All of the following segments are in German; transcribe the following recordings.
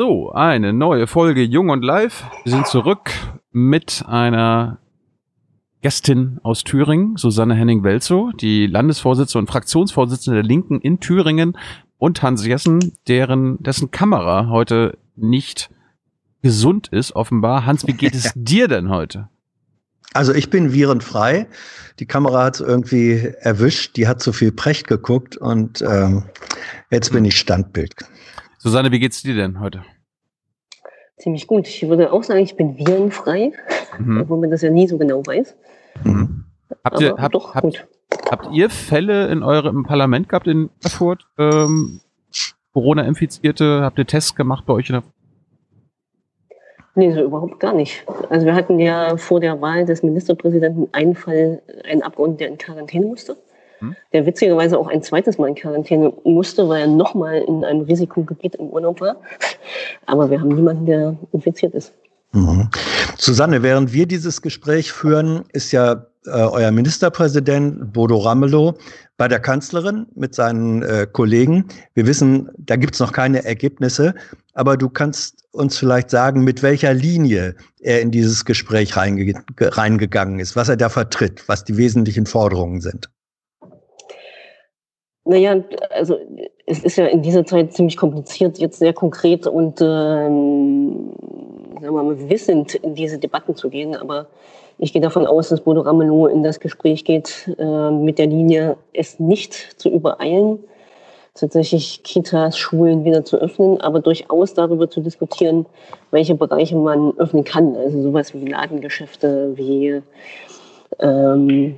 So, eine neue Folge Jung und Live. Wir sind zurück mit einer Gästin aus Thüringen, Susanne Henning-Welzow, die Landesvorsitzende und Fraktionsvorsitzende der Linken in Thüringen und Hans Jessen, deren, dessen Kamera heute nicht gesund ist, offenbar. Hans, wie geht es dir denn heute? Also ich bin virenfrei. Die Kamera hat es irgendwie erwischt. Die hat zu viel Precht geguckt und ähm, jetzt bin ich Standbild. Susanne, wie geht's dir denn heute? Ziemlich gut. Ich würde auch sagen, ich bin virenfrei, mhm. obwohl man das ja nie so genau weiß. Mhm. Habt, ihr, habt, doch, habt, habt, ihr Fälle in eurem Parlament gehabt in Erfurt? Ähm, Corona-Infizierte? Habt ihr Tests gemacht bei euch in der Nee, so überhaupt gar nicht. Also wir hatten ja vor der Wahl des Ministerpräsidenten einen Fall, einen Abgeordneten, der in Quarantäne musste hm? der witzigerweise auch ein zweites Mal in Quarantäne musste, weil er nochmal in einem Risikogebiet im Urlaub war. Aber wir haben niemanden, der infiziert ist. Mhm. Susanne, während wir dieses Gespräch führen, ist ja äh, euer Ministerpräsident Bodo Ramelow bei der Kanzlerin mit seinen äh, Kollegen. Wir wissen, da gibt's noch keine Ergebnisse, aber du kannst uns vielleicht sagen, mit welcher Linie er in dieses Gespräch reinge reingegangen ist, was er da vertritt, was die wesentlichen Forderungen sind. Naja, also es ist ja in dieser Zeit ziemlich kompliziert, jetzt sehr konkret und ähm, sagen wir mal, wissend in diese Debatten zu gehen. Aber ich gehe davon aus, dass Bodo Ramelow in das Gespräch geht äh, mit der Linie, es nicht zu übereilen, tatsächlich Kitas, Schulen wieder zu öffnen, aber durchaus darüber zu diskutieren, welche Bereiche man öffnen kann. Also sowas wie Ladengeschäfte, wie ähm,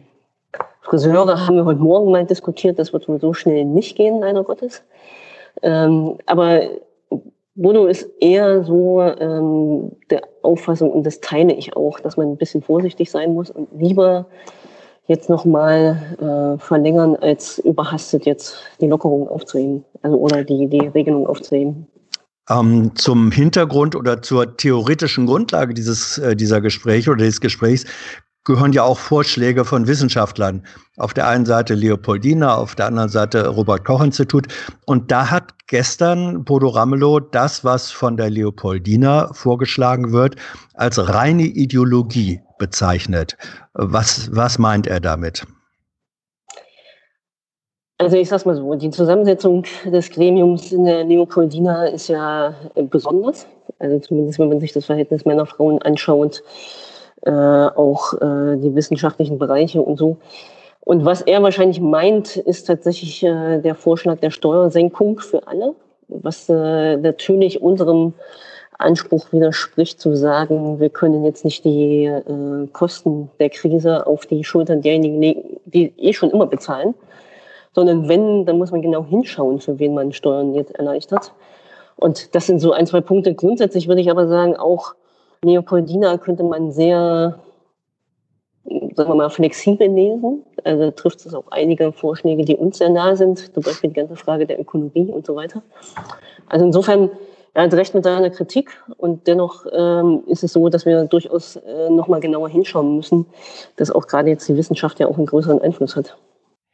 Friseure haben wir heute Morgen mal diskutiert, das wird wohl so schnell nicht gehen, leider Gottes. Ähm, aber Bono ist eher so ähm, der Auffassung, und das teile ich auch, dass man ein bisschen vorsichtig sein muss und lieber jetzt nochmal äh, verlängern, als überhastet jetzt die Lockerung aufzuheben, also oder die, die Regelung aufzuheben. Ähm, zum Hintergrund oder zur theoretischen Grundlage dieses, äh, dieser Gespräche oder des Gesprächs gehören ja auch Vorschläge von Wissenschaftlern. Auf der einen Seite Leopoldina, auf der anderen Seite Robert Koch Institut. Und da hat gestern Bodo Ramelow das, was von der Leopoldina vorgeschlagen wird, als reine Ideologie bezeichnet. Was, was meint er damit? Also ich sag's mal so, die Zusammensetzung des Gremiums in der Leopoldina ist ja besonders. Also zumindest wenn man sich das Verhältnis Männer-Frauen anschaut, äh, auch äh, die wissenschaftlichen Bereiche und so. Und was er wahrscheinlich meint, ist tatsächlich äh, der Vorschlag der Steuersenkung für alle, was äh, natürlich unserem Anspruch widerspricht zu sagen, wir können jetzt nicht die äh, Kosten der Krise auf die Schultern derjenigen legen, die eh schon immer bezahlen, sondern wenn, dann muss man genau hinschauen, für wen man Steuern jetzt erleichtert. Und das sind so ein, zwei Punkte. Grundsätzlich würde ich aber sagen, auch Leopoldina könnte man sehr, sagen wir mal, flexibel lesen. Also trifft es auch einige Vorschläge, die uns sehr nahe sind, zum Beispiel die ganze Frage der Ökologie und so weiter. Also insofern, er hat recht mit seiner Kritik und dennoch ähm, ist es so, dass wir durchaus äh, nochmal genauer hinschauen müssen, dass auch gerade jetzt die Wissenschaft ja auch einen größeren Einfluss hat.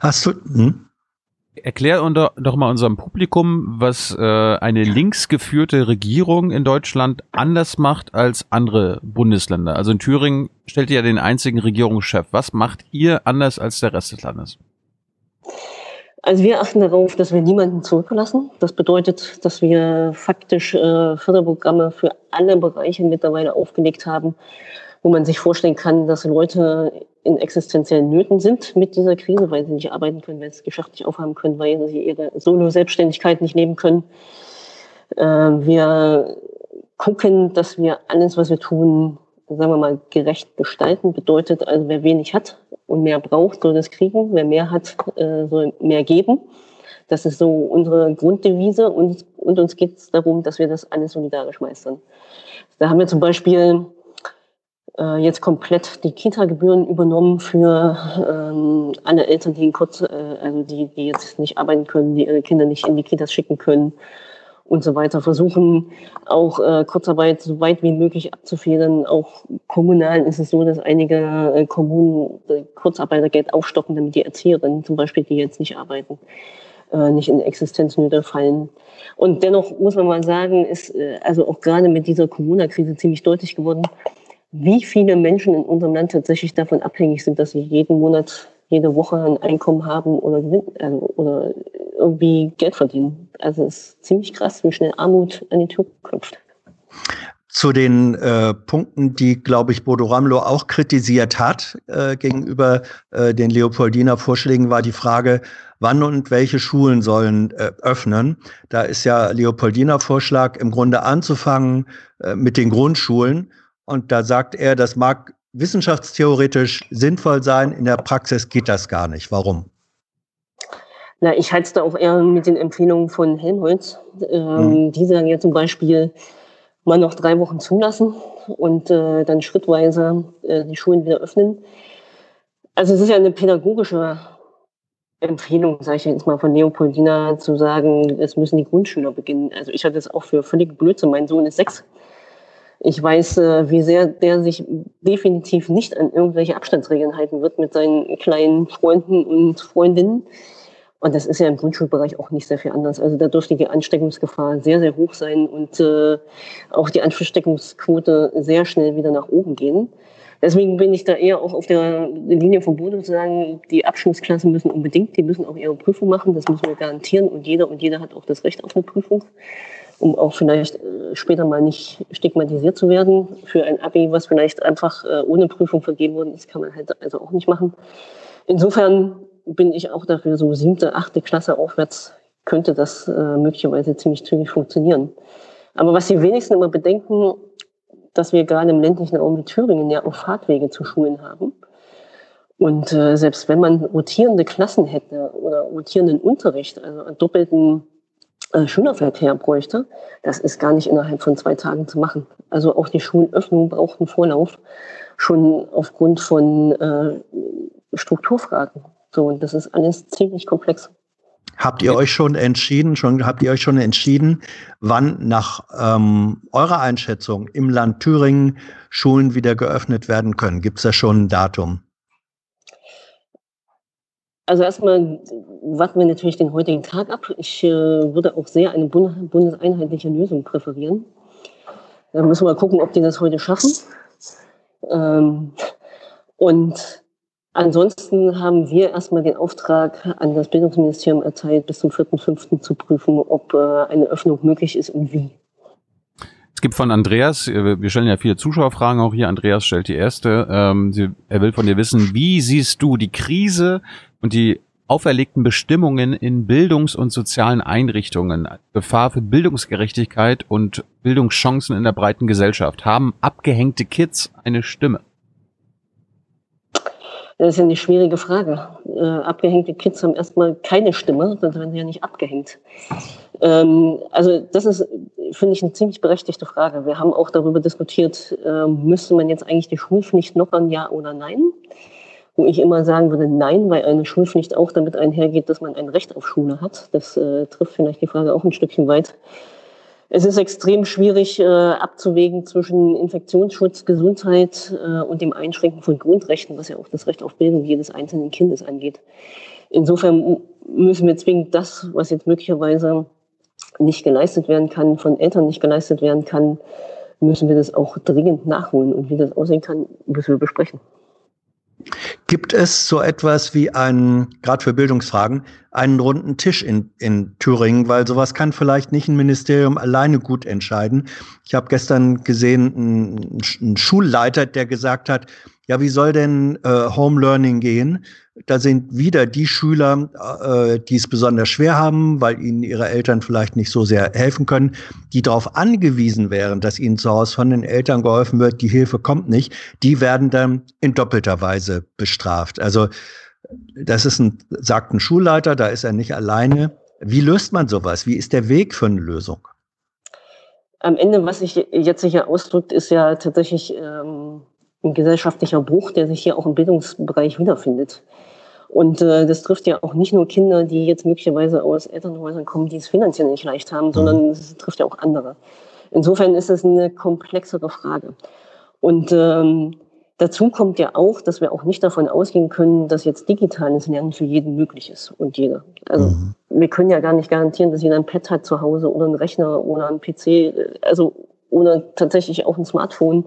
Hast du. Hm? Erklär unter, doch mal unserem Publikum, was äh, eine linksgeführte Regierung in Deutschland anders macht als andere Bundesländer. Also in Thüringen stellt ihr ja den einzigen Regierungschef. Was macht ihr anders als der Rest des Landes? Also wir achten darauf, dass wir niemanden zurücklassen. Das bedeutet, dass wir faktisch äh, Förderprogramme für alle Bereiche mittlerweile aufgelegt haben, wo man sich vorstellen kann, dass Leute in existenziellen Nöten sind mit dieser Krise, weil sie nicht arbeiten können, weil sie das Geschäft nicht aufhaben können, weil sie ihre Solo-Selbstständigkeit nicht nehmen können. Äh, wir gucken, dass wir alles, was wir tun, sagen wir mal, gerecht gestalten. Bedeutet also, wer wenig hat und mehr braucht, soll das kriegen. Wer mehr hat, äh, soll mehr geben. Das ist so unsere Grunddevise und, und uns geht es darum, dass wir das alles solidarisch meistern. Da haben wir zum Beispiel äh, jetzt komplett die Kita-Gebühren übernommen für ähm, alle Eltern, die kurz, äh, also die, die jetzt nicht arbeiten können, die ihre Kinder nicht in die Kitas schicken können und so weiter. Versuchen auch äh, Kurzarbeit so weit wie möglich abzufedern. Auch kommunal ist es so, dass einige äh, Kommunen äh, Kurzarbeitergeld aufstocken, damit die Erzieherinnen zum Beispiel, die jetzt nicht arbeiten, äh, nicht in Existenznöte fallen. Und dennoch muss man mal sagen, ist äh, also auch gerade mit dieser Corona-Krise ziemlich deutlich geworden, wie viele Menschen in unserem Land tatsächlich davon abhängig sind, dass sie jeden Monat, jede Woche ein Einkommen haben oder, Gewinn, äh, oder irgendwie Geld verdienen. Also es ist ziemlich krass, wie schnell Armut an die Tür klopft. Zu den äh, Punkten, die, glaube ich, Bodo Ramlo auch kritisiert hat äh, gegenüber äh, den Leopoldiner Vorschlägen, war die Frage, wann und welche Schulen sollen äh, öffnen. Da ist ja Leopoldiner Vorschlag im Grunde anzufangen äh, mit den Grundschulen und da sagt er, das mag wissenschaftstheoretisch sinnvoll sein, in der Praxis geht das gar nicht. Warum? Na, ich halte es da auch eher mit den Empfehlungen von Helmholtz. Ähm, mhm. Die sagen ja zum Beispiel, mal noch drei Wochen zulassen und äh, dann schrittweise äh, die Schulen wieder öffnen. Also es ist ja eine pädagogische Empfehlung, sage ich jetzt mal von Leopoldina, zu sagen, es müssen die Grundschüler beginnen. Also ich hatte es auch für völlig Blödsinn. Mein Sohn ist sechs. Ich weiß, äh, wie sehr der sich definitiv nicht an irgendwelche Abstandsregeln halten wird mit seinen kleinen Freunden und Freundinnen. Und das ist ja im Grundschulbereich auch nicht sehr viel anders. Also da dürfte die Ansteckungsgefahr sehr, sehr hoch sein und äh, auch die Ansteckungsquote sehr schnell wieder nach oben gehen. Deswegen bin ich da eher auch auf der Linie von Bodo zu sagen, die Abschlussklassen müssen unbedingt, die müssen auch ihre Prüfung machen, das müssen wir garantieren und jeder und jeder hat auch das Recht auf eine Prüfung um auch vielleicht äh, später mal nicht stigmatisiert zu werden. Für ein Abi, was vielleicht einfach äh, ohne Prüfung vergeben worden ist, kann man halt also auch nicht machen. Insofern bin ich auch dafür, so siebte, achte Klasse aufwärts könnte das äh, möglicherweise ziemlich zügig funktionieren. Aber was die wenigsten immer bedenken, dass wir gerade im ländlichen Raum wie Thüringen ja auch Fahrtwege zu Schulen haben. Und äh, selbst wenn man rotierende Klassen hätte oder rotierenden Unterricht, also doppelten äh, Schülerverkehr bräuchte, das ist gar nicht innerhalb von zwei Tagen zu machen. Also auch die Schulöffnung braucht einen Vorlauf, schon aufgrund von äh, Strukturfragen. So, und das ist alles ziemlich komplex. Habt ihr euch schon entschieden, schon habt ihr euch schon entschieden, wann nach ähm, eurer Einschätzung im Land Thüringen Schulen wieder geöffnet werden können? Gibt es da schon ein Datum? Also erstmal warten wir natürlich den heutigen Tag ab. Ich äh, würde auch sehr eine bund bundeseinheitliche Lösung präferieren. Da müssen wir mal gucken, ob die das heute schaffen. Ähm, und ansonsten haben wir erstmal den Auftrag an das Bildungsministerium erteilt, bis zum 4.5. zu prüfen, ob äh, eine Öffnung möglich ist und wie. Es gibt von Andreas, äh, wir stellen ja viele Zuschauerfragen auch hier. Andreas stellt die erste. Ähm, er will von dir wissen, wie siehst du die Krise und die auferlegten Bestimmungen in Bildungs- und sozialen Einrichtungen, Gefahr für Bildungsgerechtigkeit und Bildungschancen in der breiten Gesellschaft. Haben abgehängte Kids eine Stimme? Das ist ja eine schwierige Frage. Äh, abgehängte Kids haben erstmal keine Stimme, sonst werden sie ja nicht abgehängt. Ähm, also das ist, finde ich, eine ziemlich berechtigte Frage. Wir haben auch darüber diskutiert, äh, müsste man jetzt eigentlich die Schulpflicht noch an Ja oder Nein? Wo ich immer sagen würde, nein, weil eine Schulpflicht auch damit einhergeht, dass man ein Recht auf Schule hat. Das äh, trifft vielleicht die Frage auch ein Stückchen weit. Es ist extrem schwierig äh, abzuwägen zwischen Infektionsschutz, Gesundheit äh, und dem Einschränken von Grundrechten, was ja auch das Recht auf Bildung jedes einzelnen Kindes angeht. Insofern müssen wir zwingend das, was jetzt möglicherweise nicht geleistet werden kann, von Eltern nicht geleistet werden kann, müssen wir das auch dringend nachholen. Und wie das aussehen kann, müssen wir besprechen. Gibt es so etwas wie einen, gerade für Bildungsfragen, einen runden Tisch in, in Thüringen? Weil sowas kann vielleicht nicht ein Ministerium alleine gut entscheiden. Ich habe gestern gesehen, einen, Schulleiter, der gesagt hat, ja, wie soll denn äh, Home Learning gehen? Da sind wieder die Schüler, äh, die es besonders schwer haben, weil ihnen ihre Eltern vielleicht nicht so sehr helfen können, die darauf angewiesen wären, dass ihnen zu Hause von den Eltern geholfen wird, die Hilfe kommt nicht, die werden dann in doppelter Weise bestraft. Also das ist ein, sagt ein Schulleiter, da ist er nicht alleine. Wie löst man sowas? Wie ist der Weg für eine Lösung? Am Ende, was sich jetzt hier ausdrückt, ist ja tatsächlich ähm, ein gesellschaftlicher Bruch, der sich hier auch im Bildungsbereich wiederfindet. Und äh, das trifft ja auch nicht nur Kinder, die jetzt möglicherweise aus Elternhäusern kommen, die es finanziell nicht leicht haben, sondern mhm. es trifft ja auch andere. Insofern ist es eine komplexere Frage. Und ähm, dazu kommt ja auch, dass wir auch nicht davon ausgehen können, dass jetzt digitales Lernen für jeden möglich ist und jeder. Also mhm. wir können ja gar nicht garantieren, dass jeder ein Pad hat zu Hause oder einen Rechner oder einen PC, also oder tatsächlich auch ein Smartphone.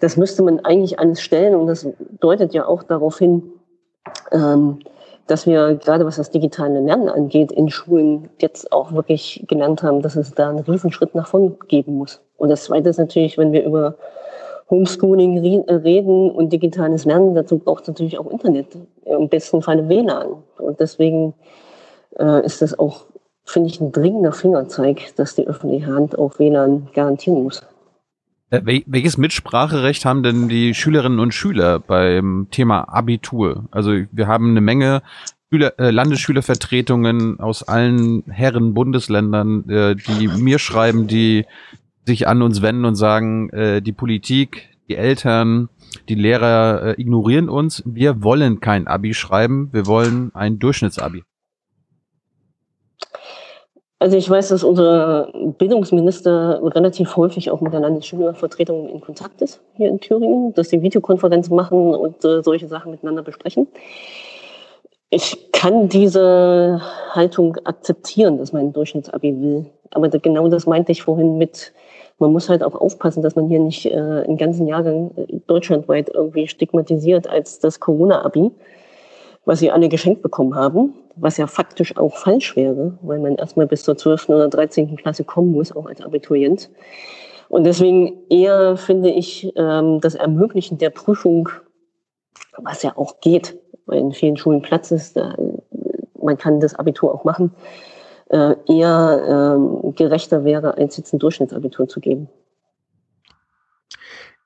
Das müsste man eigentlich alles stellen und das deutet ja auch darauf hin, ähm, dass wir gerade was das digitale Lernen angeht, in Schulen jetzt auch wirklich gelernt haben, dass es da einen Riesenschritt nach vorn geben muss. Und das Zweite ist natürlich, wenn wir über Homeschooling reden und digitales Lernen, dazu braucht es natürlich auch Internet, im besten Falle WLAN. Und deswegen äh, ist das auch, finde ich, ein dringender Fingerzeig, dass die öffentliche Hand auch WLAN garantieren muss. Äh, welches Mitspracherecht haben denn die Schülerinnen und Schüler beim Thema Abitur? Also wir haben eine Menge Schüler, äh, Landesschülervertretungen aus allen Herren Bundesländern, äh, die mir schreiben, die sich an uns wenden und sagen, äh, die Politik, die Eltern, die Lehrer äh, ignorieren uns. Wir wollen kein Abi schreiben, wir wollen ein Durchschnittsabi. Also ich weiß, dass unser Bildungsminister relativ häufig auch mit der Landesschülervertretung in Kontakt ist hier in Thüringen, dass sie Videokonferenzen machen und äh, solche Sachen miteinander besprechen. Ich kann diese Haltung akzeptieren, dass man ein Durchschnittsabi will. Aber genau das meinte ich vorhin mit, man muss halt auch aufpassen, dass man hier nicht äh, einen ganzen Jahrgang äh, deutschlandweit irgendwie stigmatisiert als das Corona-Abi was sie alle geschenkt bekommen haben, was ja faktisch auch falsch wäre, weil man erstmal bis zur 12. oder 13. Klasse kommen muss, auch als Abiturient. Und deswegen eher finde ich ähm, das Ermöglichen der Prüfung, was ja auch geht, weil in vielen Schulen Platz ist, da, man kann das Abitur auch machen, äh, eher äh, gerechter wäre, als jetzt ein Durchschnittsabitur zu geben.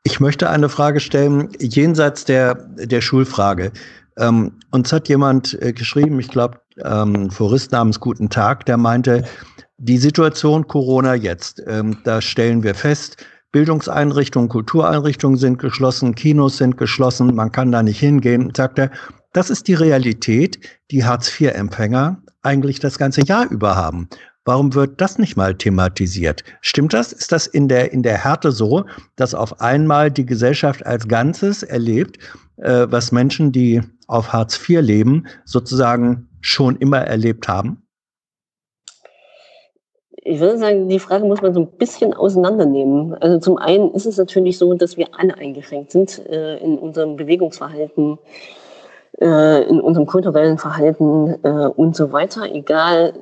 Ich möchte eine Frage stellen, jenseits der, der Schulfrage. Ähm, uns hat jemand äh, geschrieben, ich glaube, ähm, Forist namens Guten Tag, der meinte, die Situation Corona jetzt, ähm, da stellen wir fest, Bildungseinrichtungen, Kultureinrichtungen sind geschlossen, Kinos sind geschlossen, man kann da nicht hingehen, sagt er. Das ist die Realität, die Hartz-IV-Empfänger eigentlich das ganze Jahr über haben. Warum wird das nicht mal thematisiert? Stimmt das? Ist das in der, in der Härte so, dass auf einmal die Gesellschaft als Ganzes erlebt, äh, was Menschen, die auf Hartz IV leben, sozusagen schon immer erlebt haben? Ich würde sagen, die Frage muss man so ein bisschen auseinandernehmen. Also zum einen ist es natürlich so, dass wir alle eingeschränkt sind äh, in unserem Bewegungsverhalten, äh, in unserem kulturellen Verhalten äh, und so weiter, egal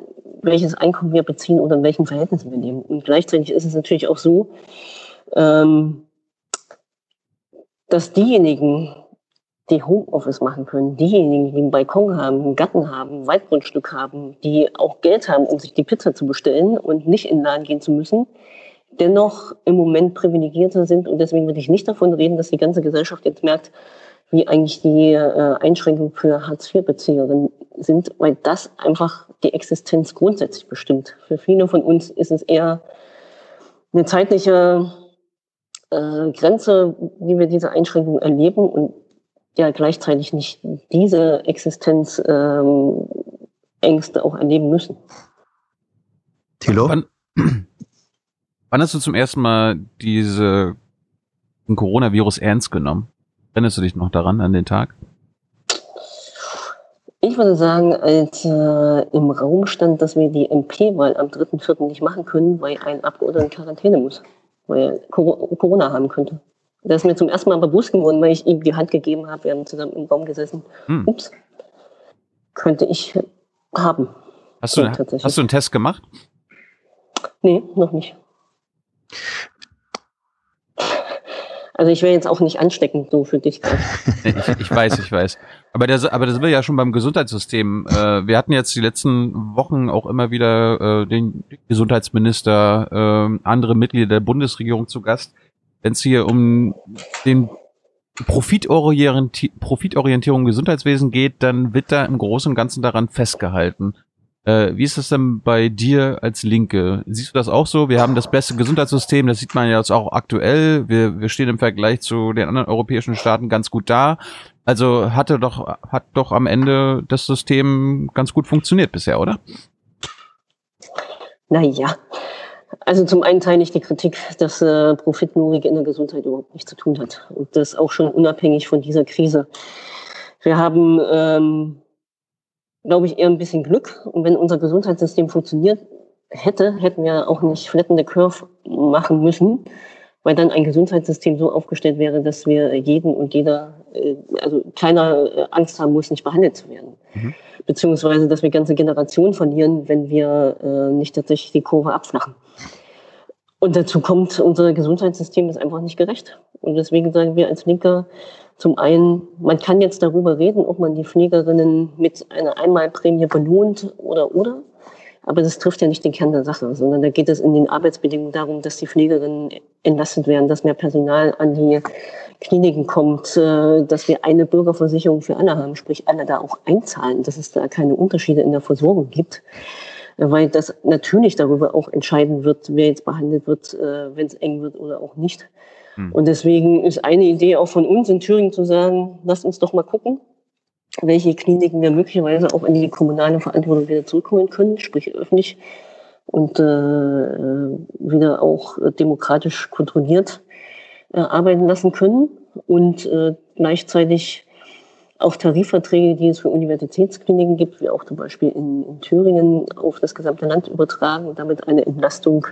welches Einkommen wir beziehen oder in welchen Verhältnissen wir leben. Und gleichzeitig ist es natürlich auch so, ähm, dass diejenigen, die Homeoffice machen können, diejenigen, die einen Balkon haben, einen Garten haben, ein Waldgrundstück haben, die auch Geld haben, um sich die Pizza zu bestellen und nicht in den Laden gehen zu müssen, dennoch im Moment privilegierter sind. Und deswegen würde ich nicht davon reden, dass die ganze Gesellschaft jetzt merkt, wie eigentlich die äh, Einschränkungen für Hartz-IV-Bezieherinnen sind, weil das einfach die Existenz grundsätzlich bestimmt. Für viele von uns ist es eher eine zeitliche äh, Grenze, wie wir diese Einschränkungen erleben und ja gleichzeitig nicht diese Existenzängste ähm, auch erleben müssen. Thilo? Wann, wann hast du zum ersten Mal diese Coronavirus ernst genommen? Erinnerst du dich noch daran, an den Tag? Ich würde sagen, als äh, im Raum stand, dass wir die MP-Wahl am 3.4. nicht machen können, weil ein Abgeordneter in Quarantäne muss, weil er Corona haben könnte. Das ist mir zum ersten Mal bewusst geworden, weil ich ihm die Hand gegeben habe. Wir haben zusammen im Raum gesessen. Hm. Ups. Könnte ich haben. Hast du, hast du einen Test gemacht? Nee, noch nicht. Also ich wäre jetzt auch nicht ansteckend so für dich. ich, ich weiß, ich weiß. Aber das, aber das sind wir ja schon beim Gesundheitssystem. Äh, wir hatten jetzt die letzten Wochen auch immer wieder äh, den Gesundheitsminister, äh, andere Mitglieder der Bundesregierung zu Gast wenn es hier um den Profitorientierung, Profitorientierung im Gesundheitswesen geht, dann wird da im Großen und Ganzen daran festgehalten. Äh, wie ist das denn bei dir als Linke? Siehst du das auch so? Wir haben das beste Gesundheitssystem, das sieht man ja jetzt auch aktuell. Wir, wir stehen im Vergleich zu den anderen europäischen Staaten ganz gut da. Also hatte doch, hat doch am Ende das System ganz gut funktioniert bisher, oder? Naja, also zum einen teile ich die Kritik, dass äh, Profitlorik in der Gesundheit überhaupt nichts zu tun hat. Und das auch schon unabhängig von dieser Krise. Wir haben, ähm, glaube ich, eher ein bisschen Glück. Und wenn unser Gesundheitssystem funktioniert hätte, hätten wir auch nicht flattende Curve machen müssen, weil dann ein Gesundheitssystem so aufgestellt wäre, dass wir jeden und jeder, also keiner äh, Angst haben muss, nicht behandelt zu werden. Mhm. Beziehungsweise, dass wir ganze Generationen verlieren, wenn wir äh, nicht tatsächlich die Kurve abflachen. Und dazu kommt, unser Gesundheitssystem ist einfach nicht gerecht. Und deswegen sagen wir als Linker zum einen, man kann jetzt darüber reden, ob man die Pflegerinnen mit einer Einmalprämie belohnt oder oder. Aber das trifft ja nicht den Kern der Sache, sondern da geht es in den Arbeitsbedingungen darum, dass die Pflegerinnen entlastet werden, dass mehr Personal an die Kliniken kommt, äh, dass wir eine Bürgerversicherung für alle haben, sprich alle da auch einzahlen, dass es da keine Unterschiede in der Versorgung gibt weil das natürlich darüber auch entscheiden wird, wer jetzt behandelt wird, äh, wenn es eng wird oder auch nicht. Hm. Und deswegen ist eine Idee auch von uns in Thüringen zu sagen, lasst uns doch mal gucken, welche Kliniken wir möglicherweise auch in die kommunale Verantwortung wieder zurückholen können, sprich öffentlich und äh, wieder auch demokratisch kontrolliert äh, arbeiten lassen können und äh, gleichzeitig auch Tarifverträge, die es für Universitätskliniken gibt, wie auch zum Beispiel in, in Thüringen, auf das gesamte Land übertragen und damit eine Entlastung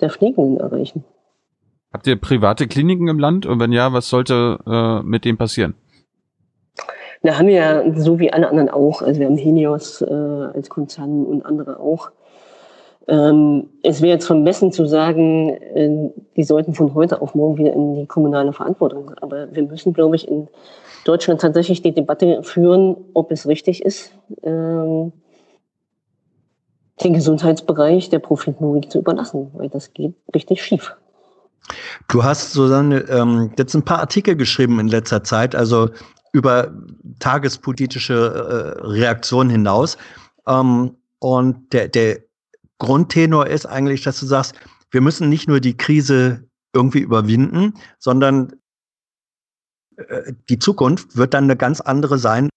der Pflegenden erreichen. Habt ihr private Kliniken im Land? Und wenn ja, was sollte äh, mit dem passieren? Da haben wir ja so wie alle anderen auch. Also wir haben Helios äh, als Konzern und andere auch. Ähm, es wäre jetzt vermessen zu sagen, äh, die sollten von heute auf morgen wieder in die kommunale Verantwortung. Aber wir müssen, glaube ich, in Deutschland tatsächlich die Debatte führen, ob es richtig ist, ähm, den Gesundheitsbereich der Profitlogik zu überlassen, weil das geht richtig schief. Du hast, Susanne, ähm, jetzt ein paar Artikel geschrieben in letzter Zeit, also über tagespolitische äh, Reaktionen hinaus. Ähm, und der, der Grundtenor ist eigentlich, dass du sagst, wir müssen nicht nur die Krise irgendwie überwinden, sondern äh, die Zukunft wird dann eine ganz andere sein.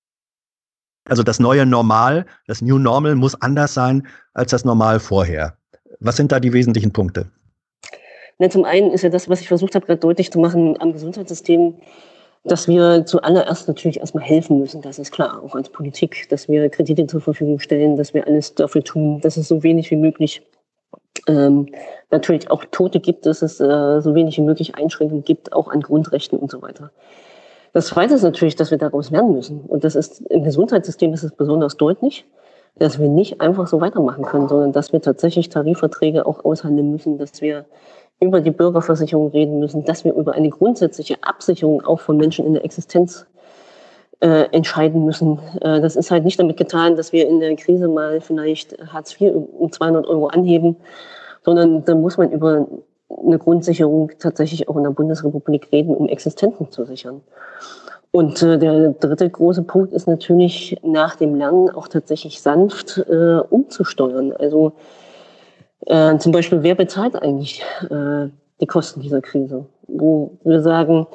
Also das neue Normal, das New Normal muss anders sein als das Normal vorher. Was sind da die wesentlichen Punkte? Na, zum einen ist ja das, was ich versucht habe, gerade deutlich zu machen am Gesundheitssystem, dass wir zuallererst natürlich erstmal helfen müssen, das ist klar, auch als Politik, dass wir Kredite zur Verfügung stellen, dass wir alles dafür tun, dass es so wenig wie möglich ähm, natürlich auch Tote gibt, dass es äh, so wenig wie möglich Einschränkungen gibt, auch an Grundrechten und so weiter. Das Zweite ist natürlich, dass wir daraus lernen müssen. Und das ist im Gesundheitssystem ist es besonders deutlich, dass wir nicht einfach so weitermachen können, sondern dass wir tatsächlich Tarifverträge auch aushandeln müssen, dass wir über die Bürgerversicherung reden müssen, dass wir über eine grundsätzliche Absicherung auch von Menschen in der Existenz äh, entscheiden müssen. Äh, das ist halt nicht damit getan, dass wir in der Krise mal vielleicht Hartz IV um 200 Euro anheben, sondern da muss man über eine Grundsicherung tatsächlich auch in der Bundesrepublik reden, um Existenzen zu sichern. Und äh, der dritte große Punkt ist natürlich nach dem Lernen auch tatsächlich sanft äh, umzusteuern. Also äh, zum Beispiel, wer bezahlt eigentlich äh, die Kosten dieser Krise? Wo wir sagen,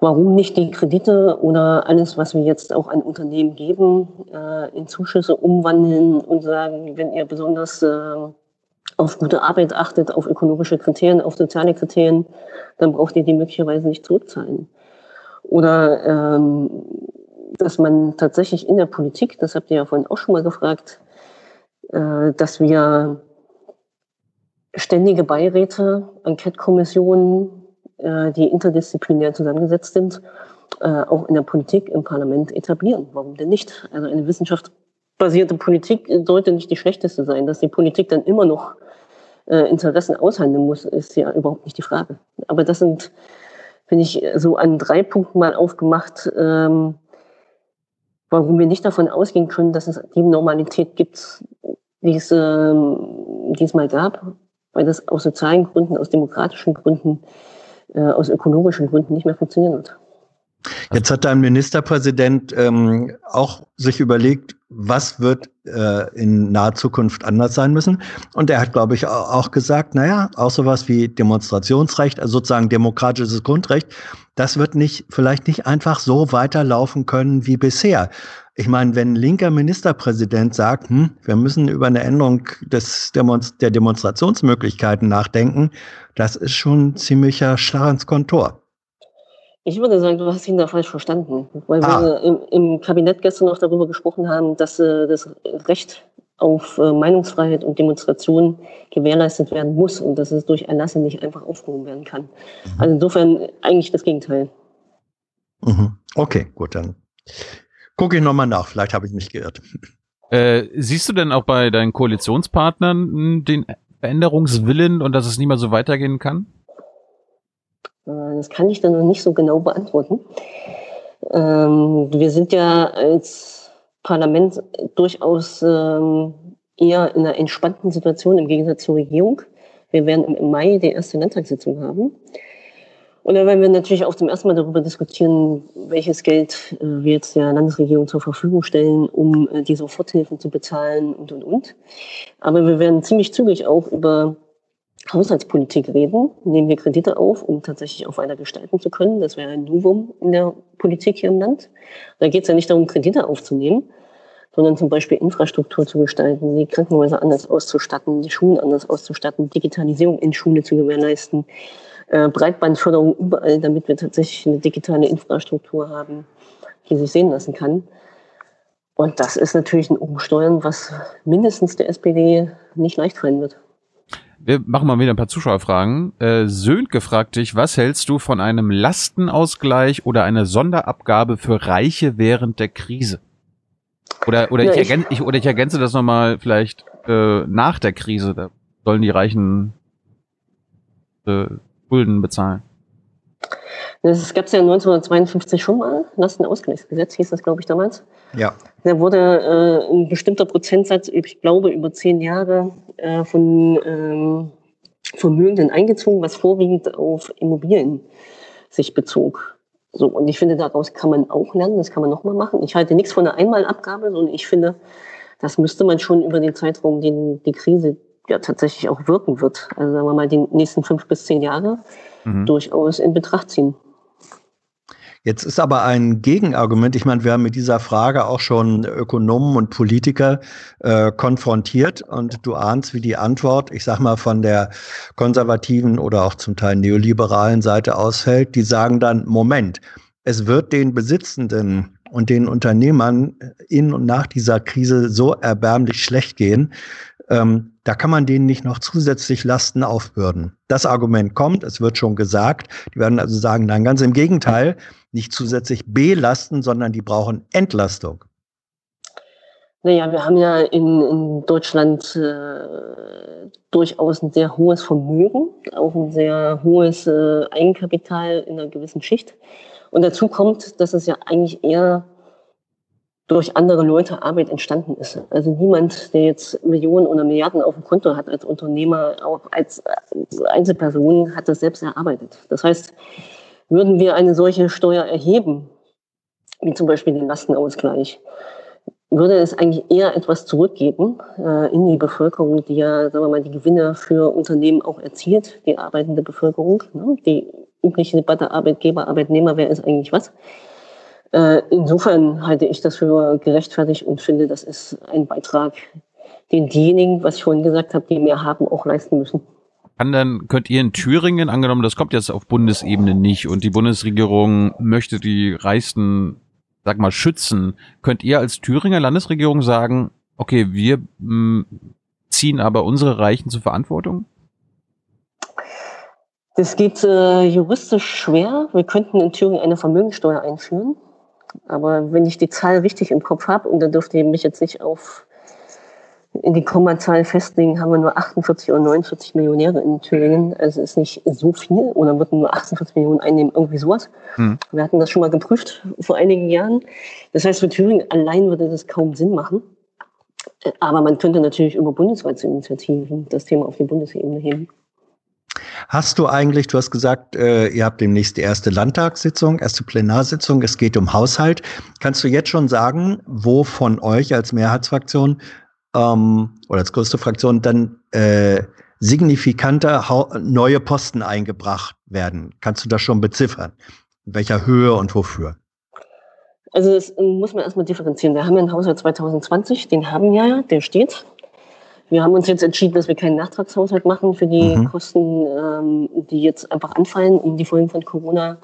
warum nicht die Kredite oder alles, was wir jetzt auch an Unternehmen geben, äh, in Zuschüsse umwandeln und sagen, wenn ihr besonders äh, auf gute Arbeit achtet, auf ökologische Kriterien, auf soziale Kriterien, dann braucht ihr die möglicherweise nicht zurückzahlen. Oder ähm, dass man tatsächlich in der Politik, das habt ihr ja vorhin auch schon mal gefragt, äh, dass wir ständige Beiräte, Enquete-Kommissionen, äh, die interdisziplinär zusammengesetzt sind, äh, auch in der Politik, im Parlament etablieren. Warum denn nicht? Also eine wissenschaftsbasierte Politik sollte nicht die schlechteste sein. Dass die Politik dann immer noch äh, Interessen aushandeln muss, ist ja überhaupt nicht die Frage. Aber das sind, finde ich, so an drei Punkten mal aufgemacht, ähm, warum wir nicht davon ausgehen können, dass es die Normalität gibt, die es, ähm, die es mal gab, weil das aus sozialen Gründen, aus demokratischen Gründen, äh, aus ökologischen Gründen nicht mehr funktionieren wird. Jetzt hat dein Ministerpräsident ähm, auch sich überlegt, was wird äh, in naher Zukunft anders sein müssen. Und er hat, glaube ich, auch gesagt, naja, auch sowas wie Demonstrationsrecht, also sozusagen demokratisches Grundrecht, das wird nicht, vielleicht nicht einfach so weiterlaufen können wie bisher. Ich meine, wenn ein linker Ministerpräsident sagt, hm, wir müssen über eine Änderung des Demonst der Demonstrationsmöglichkeiten nachdenken, das ist schon ziemlicher Schlag ins Kontor. Ich würde sagen, du hast ihn da falsch verstanden, weil ah. wir im, im, Kabinett gestern noch darüber gesprochen haben, dass äh, das Recht auf äh, Meinungsfreiheit und Demonstration gewährleistet werden muss und dass es durch Erlasse nicht einfach aufgehoben werden kann. Mhm. Also insofern eigentlich das Gegenteil. Mhm. Okay, gut, dann gucke ich nochmal nach. Vielleicht habe ich mich geirrt. Äh, siehst du denn auch bei deinen Koalitionspartnern den Veränderungswillen und dass es nicht mehr so weitergehen kann? Äh, das kann ich dann noch nicht so genau beantworten. Ähm, wir sind ja als Parlament durchaus ähm, eher in einer entspannten Situation im Gegensatz zur Regierung. Wir werden im Mai die erste Landtagssitzung haben. Und da werden wir natürlich auch zum ersten Mal darüber diskutieren, welches Geld äh, wir jetzt der Landesregierung zur Verfügung stellen, um äh, die Soforthilfen zu bezahlen und, und, und. Aber wir werden ziemlich zügig auch über Haushaltspolitik reden, nehmen wir Kredite auf, um tatsächlich auch weiter gestalten zu können. Das wäre ein Novum in der Politik hier im Land. Da geht es ja nicht darum, Kredite aufzunehmen, sondern zum Beispiel Infrastruktur zu gestalten, die Krankenhäuser anders auszustatten, die Schulen anders auszustatten, Digitalisierung in Schule zu gewährleisten, äh, Breitbandförderung überall, damit wir tatsächlich eine digitale Infrastruktur haben, die sich sehen lassen kann. Und das ist natürlich ein Umsteuern, was mindestens der SPD nicht leicht fallen wird. Wir machen mal wieder ein paar Zuschauerfragen. Äh, Sönke fragt dich, was hältst du von einem Lastenausgleich oder einer Sonderabgabe für Reiche während der Krise? Oder, oder, ja, ich, ergänze, ich, oder ich ergänze das nochmal vielleicht äh, nach der Krise. Da sollen die Reichen äh, Schulden bezahlen. Das gab es ja 1952 schon mal, Lastenausgleichsgesetz hieß das, glaube ich, damals. Ja. Da wurde äh, ein bestimmter Prozentsatz, ich glaube, über zehn Jahre äh, von ähm, Vermögenden eingezogen, was vorwiegend auf Immobilien sich bezog. So, und ich finde, daraus kann man auch lernen, das kann man nochmal machen. Ich halte nichts von einer Einmalabgabe, sondern ich finde, das müsste man schon über den Zeitraum, den die Krise ja tatsächlich auch wirken wird, also sagen wir mal die nächsten fünf bis zehn Jahre, mhm. durchaus in Betracht ziehen. Jetzt ist aber ein Gegenargument, ich meine, wir haben mit dieser Frage auch schon Ökonomen und Politiker äh, konfrontiert und du ahnst, wie die Antwort, ich sag mal, von der konservativen oder auch zum Teil neoliberalen Seite ausfällt. Die sagen dann, Moment, es wird den Besitzenden und den Unternehmern in und nach dieser Krise so erbärmlich schlecht gehen, ähm, da kann man denen nicht noch zusätzlich Lasten aufbürden. Das Argument kommt, es wird schon gesagt. Die werden also sagen, nein, ganz im Gegenteil, nicht zusätzlich belasten, sondern die brauchen Entlastung. Naja, wir haben ja in, in Deutschland äh, durchaus ein sehr hohes Vermögen, auch ein sehr hohes äh, Eigenkapital in einer gewissen Schicht. Und dazu kommt, dass es ja eigentlich eher durch andere Leute Arbeit entstanden ist. Also niemand, der jetzt Millionen oder Milliarden auf dem Konto hat als Unternehmer, auch als Einzelperson, hat das selbst erarbeitet. Das heißt, würden wir eine solche Steuer erheben, wie zum Beispiel den Lastenausgleich, würde es eigentlich eher etwas zurückgeben äh, in die Bevölkerung, die ja, sagen wir mal, die Gewinne für Unternehmen auch erzielt, die arbeitende Bevölkerung. Ne? Die übliche Debatte Arbeitgeber, Arbeitnehmer, wer ist eigentlich was? Äh, insofern halte ich das für gerechtfertigt und finde, das ist ein Beitrag, den diejenigen, was ich vorhin gesagt habe, die mehr haben, auch leisten müssen. Kann dann, könnt ihr in Thüringen, angenommen, das kommt jetzt auf Bundesebene nicht und die Bundesregierung möchte die Reichsten, sag mal, schützen, könnt ihr als Thüringer Landesregierung sagen, okay, wir mh, ziehen aber unsere Reichen zur Verantwortung? Das geht äh, juristisch schwer. Wir könnten in Thüringen eine Vermögensteuer einführen. Aber wenn ich die Zahl richtig im Kopf habe, und da dürfte ich mich jetzt nicht auf in die Kommazahl festlegen, haben wir nur 48 oder 49 Millionäre in Thüringen. Also ist nicht so viel oder würden nur 48 Millionen einnehmen, irgendwie sowas. Hm. Wir hatten das schon mal geprüft vor einigen Jahren. Das heißt, für Thüringen allein würde das kaum Sinn machen. Aber man könnte natürlich über bundesweite Initiativen das Thema auf die Bundesebene heben. Hast du eigentlich, du hast gesagt, äh, ihr habt demnächst die erste Landtagssitzung, erste Plenarsitzung, es geht um Haushalt. Kannst du jetzt schon sagen, wo von euch als Mehrheitsfraktion ähm, oder als größte Fraktion dann äh, signifikante neue Posten eingebracht werden? Kannst du das schon beziffern? In welcher Höhe und wofür? Also das muss man erstmal differenzieren. Wir haben einen Haushalt 2020, den haben wir ja, der steht. Wir haben uns jetzt entschieden, dass wir keinen Nachtragshaushalt machen für die mhm. Kosten, ähm, die jetzt einfach anfallen, um die Folgen von Corona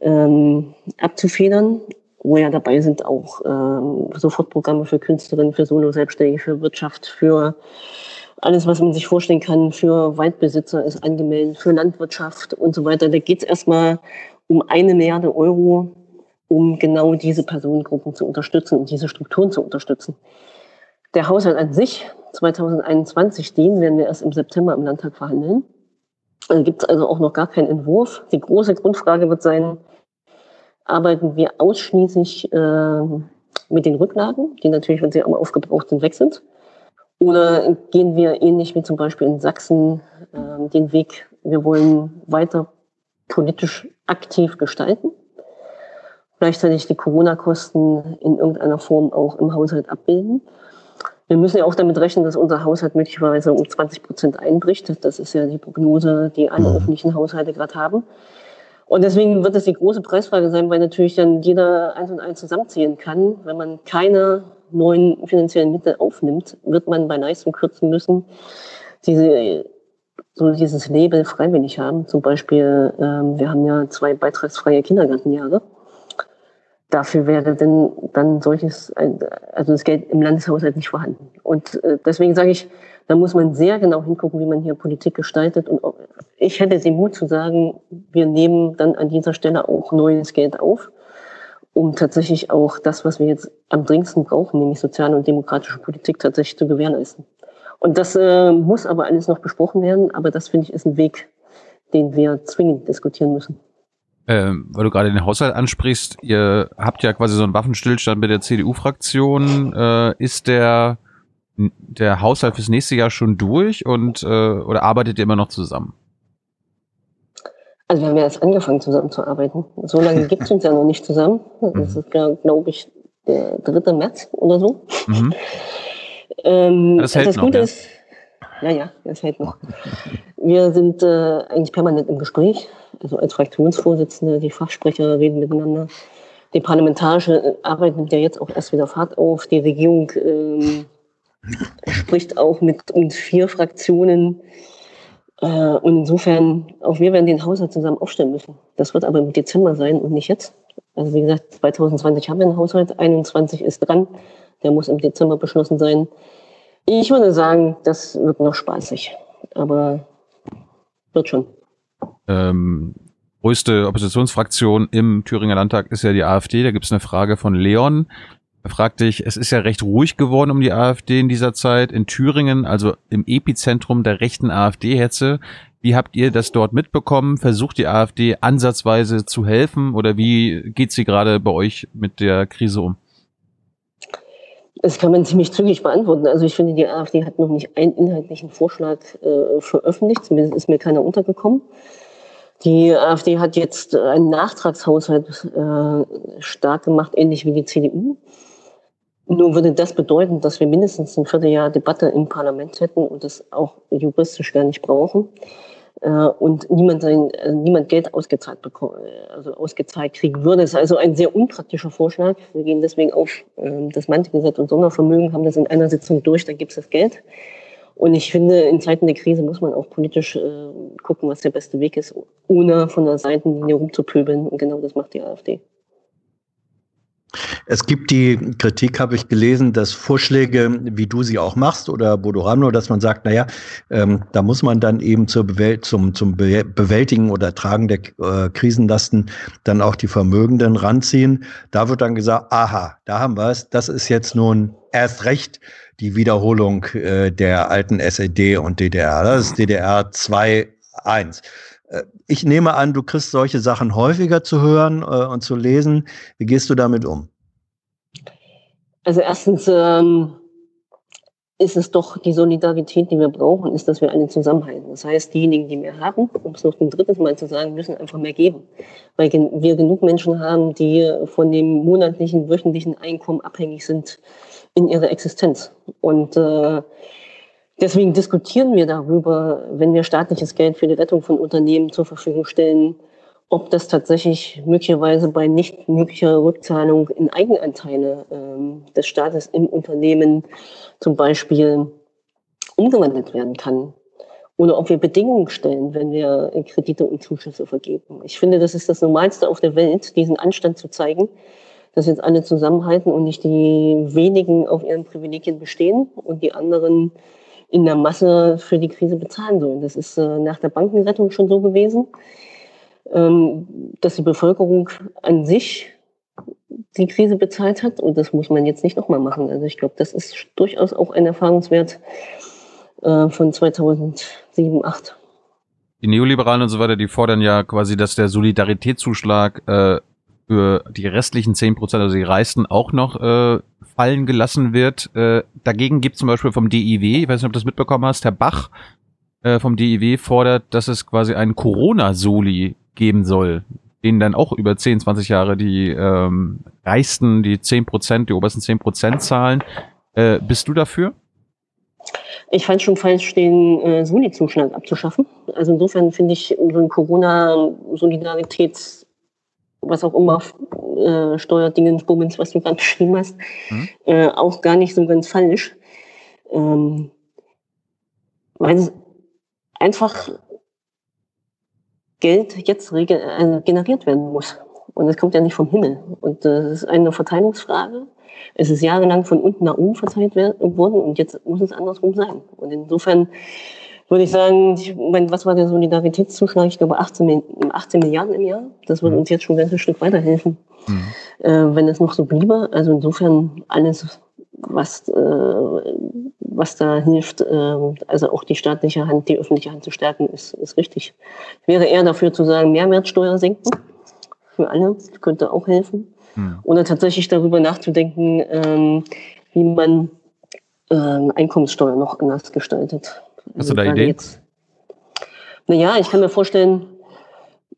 ähm, abzufedern. Wo ja dabei sind auch ähm, Sofortprogramme für Künstlerinnen, für Solo-Selbstständige, für Wirtschaft, für alles, was man sich vorstellen kann, für Waldbesitzer ist angemeldet, für Landwirtschaft und so weiter. Da geht es erstmal um eine Milliarde Euro, um genau diese Personengruppen zu unterstützen und diese Strukturen zu unterstützen. Der Haushalt an sich 2021, den werden wir erst im September im Landtag verhandeln. Da gibt es also auch noch gar keinen Entwurf. Die große Grundfrage wird sein, arbeiten wir ausschließlich äh, mit den Rücklagen, die natürlich, wenn sie einmal aufgebraucht sind, weg sind? Oder gehen wir ähnlich wie zum Beispiel in Sachsen äh, den Weg, wir wollen weiter politisch aktiv gestalten, gleichzeitig die Corona-Kosten in irgendeiner Form auch im Haushalt abbilden. Wir müssen ja auch damit rechnen, dass unser Haushalt möglicherweise um 20 Prozent einbricht. Das ist ja die Prognose, die alle mhm. öffentlichen Haushalte gerade haben. Und deswegen wird es die große Preisfrage sein, weil natürlich dann jeder eins und eins zusammenzählen kann. Wenn man keine neuen finanziellen Mittel aufnimmt, wird man bei Leistung kürzen müssen, diese so dieses Label freiwillig haben. Zum Beispiel, ähm, wir haben ja zwei beitragsfreie Kindergartenjahre. Dafür wäre denn dann solches, also das Geld im Landeshaushalt nicht vorhanden. Und äh, deswegen sage ich, da muss man sehr genau hingucken, wie man hier Politik gestaltet. Und ich hätte den Mut zu sagen, wir nehmen dann an dieser Stelle auch neues Geld auf, um tatsächlich auch das, was wir jetzt am dringendsten brauchen, nämlich soziale und demokratische Politik tatsächlich zu gewährleisten. Und das äh, muss aber alles noch besprochen werden, aber das finde ich ist ein Weg, den wir zwingend diskutieren müssen. Ähm, weil du gerade den Haushalt ansprichst, ihr habt ja quasi so einen Waffenstillstand mit der CDU-Fraktion. Äh, ist der, der Haushalt fürs nächste Jahr schon durch und äh, oder arbeitet ihr immer noch zusammen? Also wir haben ja erst angefangen zusammenzuarbeiten. So lange gibt es uns ja noch nicht zusammen. Das mhm. ist, glaube ich, der 3. März oder so. Mhm. Ähm, das hält das noch, Gute ja? ist, ja, ja, das hält noch. Wir sind äh, eigentlich permanent im Gespräch. Also als Fraktionsvorsitzende, die Fachsprecher reden miteinander. Die parlamentarische Arbeit nimmt ja jetzt auch erst wieder Fahrt auf. Die Regierung ähm, spricht auch mit uns vier Fraktionen. Äh, und insofern, auch wir werden den Haushalt zusammen aufstellen müssen. Das wird aber im Dezember sein und nicht jetzt. Also wie gesagt, 2020 haben wir einen Haushalt, 21 ist dran. Der muss im Dezember beschlossen sein. Ich würde sagen, das wird noch spaßig. Aber wird schon. Ähm, größte Oppositionsfraktion im Thüringer Landtag ist ja die AfD. Da gibt es eine Frage von Leon. Er fragt dich, es ist ja recht ruhig geworden um die AfD in dieser Zeit in Thüringen, also im Epizentrum der rechten AfD-Hetze. Wie habt ihr das dort mitbekommen? Versucht die AfD ansatzweise zu helfen oder wie geht sie gerade bei euch mit der Krise um? Das kann man ziemlich zügig beantworten. Also ich finde, die AfD hat noch nicht einen inhaltlichen Vorschlag äh, veröffentlicht. Zumindest ist mir keiner untergekommen. Die AfD hat jetzt einen Nachtragshaushalt äh, stark gemacht, ähnlich wie die CDU. Nun würde das bedeuten, dass wir mindestens ein Vierteljahr Debatte im Parlament hätten und das auch juristisch gar nicht brauchen äh, und niemand sein, äh, niemand Geld ausgezahlt bekommen, äh, also ausgezahlt kriegen würde. Das ist also ein sehr unpraktischer Vorschlag. Wir gehen deswegen auf äh, das Mantelgesetz und Sondervermögen, haben das in einer Sitzung durch, dann gibt es das Geld. Und ich finde, in Zeiten der Krise muss man auch politisch äh, gucken, was der beste Weg ist, ohne von der Seitenlinie rumzupöbeln. Und genau das macht die AfD. Es gibt die Kritik, habe ich gelesen, dass Vorschläge, wie du sie auch machst oder Bodo Ramlo, dass man sagt, naja, ähm, da muss man dann eben zur Bewält zum, zum Bewältigen oder Tragen der äh, Krisenlasten dann auch die Vermögenden ranziehen. Da wird dann gesagt, aha, da haben wir es, das ist jetzt nun erst recht die Wiederholung äh, der alten SED und DDR. Das ist DDR 2.1. Äh, ich nehme an, du kriegst solche Sachen häufiger zu hören äh, und zu lesen. Wie gehst du damit um? Also erstens, ähm, ist es doch die Solidarität, die wir brauchen, ist, dass wir alle zusammenhalten. Das heißt, diejenigen, die mehr haben, um es noch ein drittes Mal zu sagen, müssen einfach mehr geben. Weil wir genug Menschen haben, die von dem monatlichen, wöchentlichen Einkommen abhängig sind in ihrer Existenz. Und äh, deswegen diskutieren wir darüber, wenn wir staatliches Geld für die Rettung von Unternehmen zur Verfügung stellen, ob das tatsächlich möglicherweise bei nicht möglicher Rückzahlung in Eigenanteile ähm, des Staates im Unternehmen zum Beispiel umgewandelt werden kann. Oder ob wir Bedingungen stellen, wenn wir Kredite und Zuschüsse vergeben. Ich finde, das ist das Normalste auf der Welt, diesen Anstand zu zeigen, dass jetzt alle zusammenhalten und nicht die wenigen auf ihren Privilegien bestehen und die anderen in der Masse für die Krise bezahlen sollen. Das ist äh, nach der Bankenrettung schon so gewesen. Ähm, dass die Bevölkerung an sich die Krise bezahlt hat. Und das muss man jetzt nicht nochmal machen. Also ich glaube, das ist durchaus auch ein Erfahrungswert äh, von 2007, 2008. Die Neoliberalen und so weiter, die fordern ja quasi, dass der Solidaritätszuschlag äh, für die restlichen 10 Prozent, also die Reichsten, auch noch äh, fallen gelassen wird. Äh, dagegen gibt zum Beispiel vom DIW, ich weiß nicht, ob du das mitbekommen hast, Herr Bach äh, vom DIW fordert, dass es quasi einen Corona-Soli geben soll, denen dann auch über 10, 20 Jahre die ähm, reichsten, die 10 Prozent, die obersten 10 Prozent zahlen. Äh, bist du dafür? Ich fand schon falsch, den äh, Soli-Zuschlag abzuschaffen. Also insofern finde ich so ein Corona-Solidaritäts, was auch immer, äh, Steuerdingens, was du gerade beschrieben hast, mhm. äh, auch gar nicht so ganz falsch. Ähm, weil es einfach Geld jetzt äh, generiert werden muss. Und es kommt ja nicht vom Himmel. Und das ist eine Verteilungsfrage. Es ist jahrelang von unten nach oben verteilt worden und jetzt muss es andersrum sein. Und insofern würde ich sagen, ich meine, was war der Solidaritätszuschlag? Ich glaube 18, 18 Milliarden im Jahr. Das würde mhm. uns jetzt schon ein ganzes Stück weiterhelfen, mhm. äh, wenn es noch so bliebe. Also insofern alles, was äh, was da hilft, ähm, also auch die staatliche Hand, die öffentliche Hand zu stärken, ist, ist richtig. Ich wäre eher dafür zu sagen, Mehrwertsteuer senken für alle, das könnte auch helfen. Hm. Oder tatsächlich darüber nachzudenken, ähm, wie man ähm, Einkommenssteuer noch anders gestaltet. Hast du da Ideen? Naja, ich kann mir vorstellen,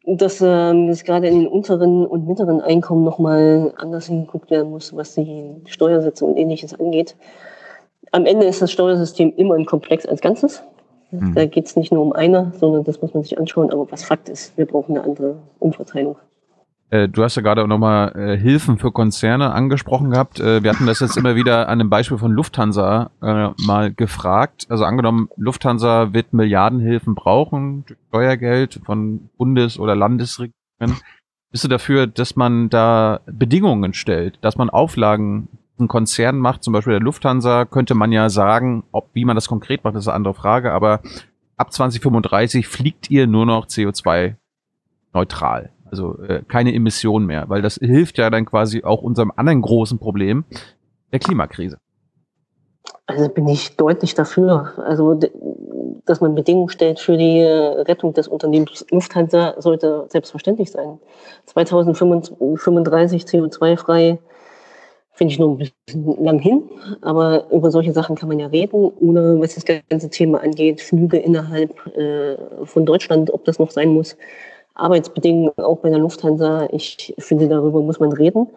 dass ähm, es gerade in den unteren und mittleren Einkommen nochmal anders hingeguckt werden muss, was die Steuersätze und ähnliches angeht am Ende ist das Steuersystem immer ein Komplex als Ganzes. Mhm. Da geht es nicht nur um eine, sondern das muss man sich anschauen. Aber was Fakt ist, wir brauchen eine andere Umverteilung. Äh, du hast ja gerade auch nochmal äh, Hilfen für Konzerne angesprochen gehabt. Äh, wir hatten das jetzt immer wieder an dem Beispiel von Lufthansa äh, mal gefragt. Also angenommen, Lufthansa wird Milliardenhilfen brauchen, Steuergeld von Bundes- oder Landesregierungen. Bist du dafür, dass man da Bedingungen stellt, dass man Auflagen ein Konzern macht, zum Beispiel der Lufthansa, könnte man ja sagen, ob wie man das konkret macht, ist eine andere Frage, aber ab 2035 fliegt ihr nur noch CO2 neutral. Also äh, keine Emissionen mehr, weil das hilft ja dann quasi auch unserem anderen großen Problem, der Klimakrise. Also bin ich deutlich dafür. Also, dass man Bedingungen stellt für die äh, Rettung des Unternehmens Lufthansa, sollte selbstverständlich sein. 2035 CO2-frei finde ich noch ein bisschen lang hin, aber über solche Sachen kann man ja reden, ohne was das ganze Thema angeht, Flüge innerhalb äh, von Deutschland, ob das noch sein muss, Arbeitsbedingungen auch bei der Lufthansa. Ich finde, darüber muss man reden.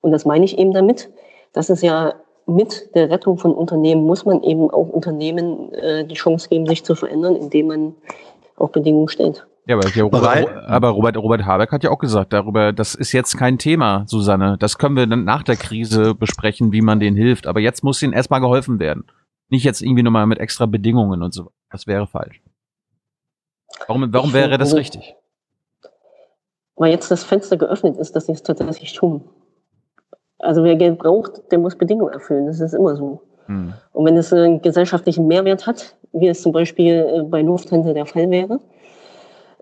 Und das meine ich eben damit. Das ist ja mit der Rettung von Unternehmen muss man eben auch Unternehmen äh, die Chance geben, sich zu verändern, indem man auch Bedingungen stellt. Ja, aber, ja, Robert, aber Robert, Robert Habeck hat ja auch gesagt darüber, das ist jetzt kein Thema, Susanne. Das können wir dann nach der Krise besprechen, wie man denen hilft. Aber jetzt muss ihnen erstmal geholfen werden. Nicht jetzt irgendwie nochmal mit extra Bedingungen und so. Das wäre falsch. Warum, warum wäre das richtig? Weil jetzt das Fenster geöffnet ist, dass sie es tatsächlich tun. Also wer Geld braucht, der muss Bedingungen erfüllen. Das ist immer so. Hm. Und wenn es einen gesellschaftlichen Mehrwert hat, wie es zum Beispiel äh, bei Lufthansa der Fall wäre,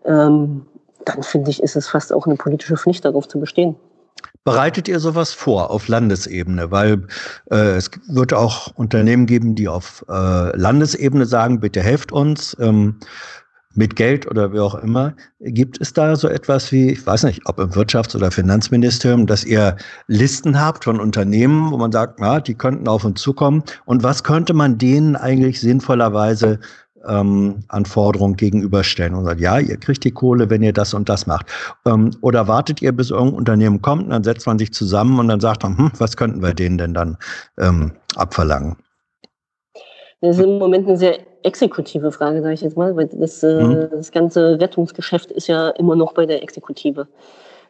ähm, dann finde ich, ist es fast auch eine politische Pflicht, darauf zu bestehen. Bereitet ihr sowas vor auf Landesebene? Weil äh, es wird auch Unternehmen geben, die auf äh, Landesebene sagen, bitte helft uns. Ähm, mit Geld oder wie auch immer. Gibt es da so etwas wie, ich weiß nicht, ob im Wirtschafts- oder Finanzministerium, dass ihr Listen habt von Unternehmen, wo man sagt, na, die könnten auf uns zukommen und was könnte man denen eigentlich sinnvollerweise ähm, an Forderungen gegenüberstellen und sagt, ja, ihr kriegt die Kohle, wenn ihr das und das macht. Ähm, oder wartet ihr, bis irgendein Unternehmen kommt und dann setzt man sich zusammen und dann sagt man, hm, was könnten wir denen denn dann ähm, abverlangen? Das ist im Moment eine sehr exekutive Frage, sage ich jetzt mal, weil das, äh, mhm. das ganze Rettungsgeschäft ist ja immer noch bei der Exekutive.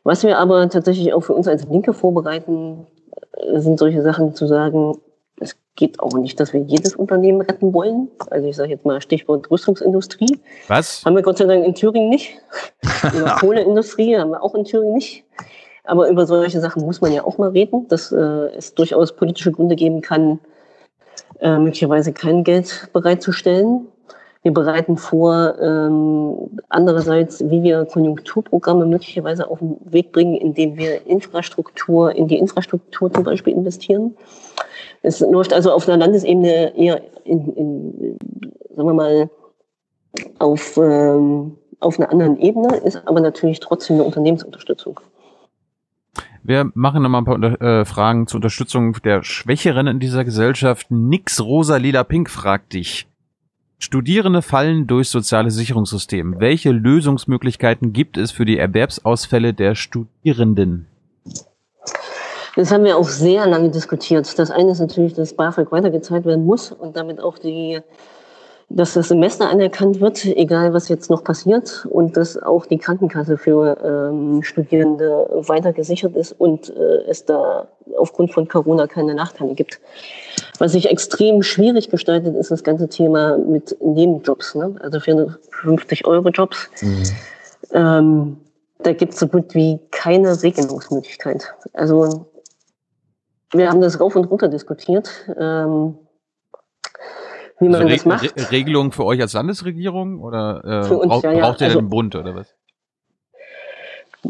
Was wir aber tatsächlich auch für uns als Linke vorbereiten, äh, sind solche Sachen zu sagen, es geht auch nicht, dass wir jedes Unternehmen retten wollen. Also ich sage jetzt mal Stichwort Rüstungsindustrie. Was? Haben wir Gott sei Dank in Thüringen nicht. über Kohleindustrie haben wir auch in Thüringen nicht. Aber über solche Sachen muss man ja auch mal reden, dass äh, es durchaus politische Gründe geben kann, äh, möglicherweise kein Geld bereitzustellen. Wir bereiten vor, ähm, andererseits, wie wir Konjunkturprogramme möglicherweise auf den Weg bringen, indem wir Infrastruktur, in die Infrastruktur zum Beispiel investieren. Es läuft also auf einer Landesebene eher in, in sagen wir mal, auf, ähm, auf einer anderen Ebene, ist aber natürlich trotzdem eine Unternehmensunterstützung. Wir machen nochmal ein paar äh, Fragen zur Unterstützung der Schwächeren in dieser Gesellschaft. Nix Rosa Lila Pink fragt dich. Studierende fallen durch soziale Sicherungssystem. Welche Lösungsmöglichkeiten gibt es für die Erwerbsausfälle der Studierenden? Das haben wir auch sehr lange diskutiert. Das eine ist natürlich, dass BAföG weitergezahlt werden muss und damit auch die dass das Semester anerkannt wird, egal was jetzt noch passiert, und dass auch die Krankenkasse für ähm, Studierende weiter gesichert ist und äh, es da aufgrund von Corona keine Nachteile gibt. Was sich extrem schwierig gestaltet, ist das ganze Thema mit Nebenjobs, ne? also für 50-Euro-Jobs. Mhm. Ähm, da gibt es so gut wie keine Regelungsmöglichkeit. Also wir haben das rauf und runter diskutiert. Ähm, wie man also das macht. Re Regelung für euch als Landesregierung oder äh, für uns, braucht, ja, ja. braucht ihr also, den Bund oder was?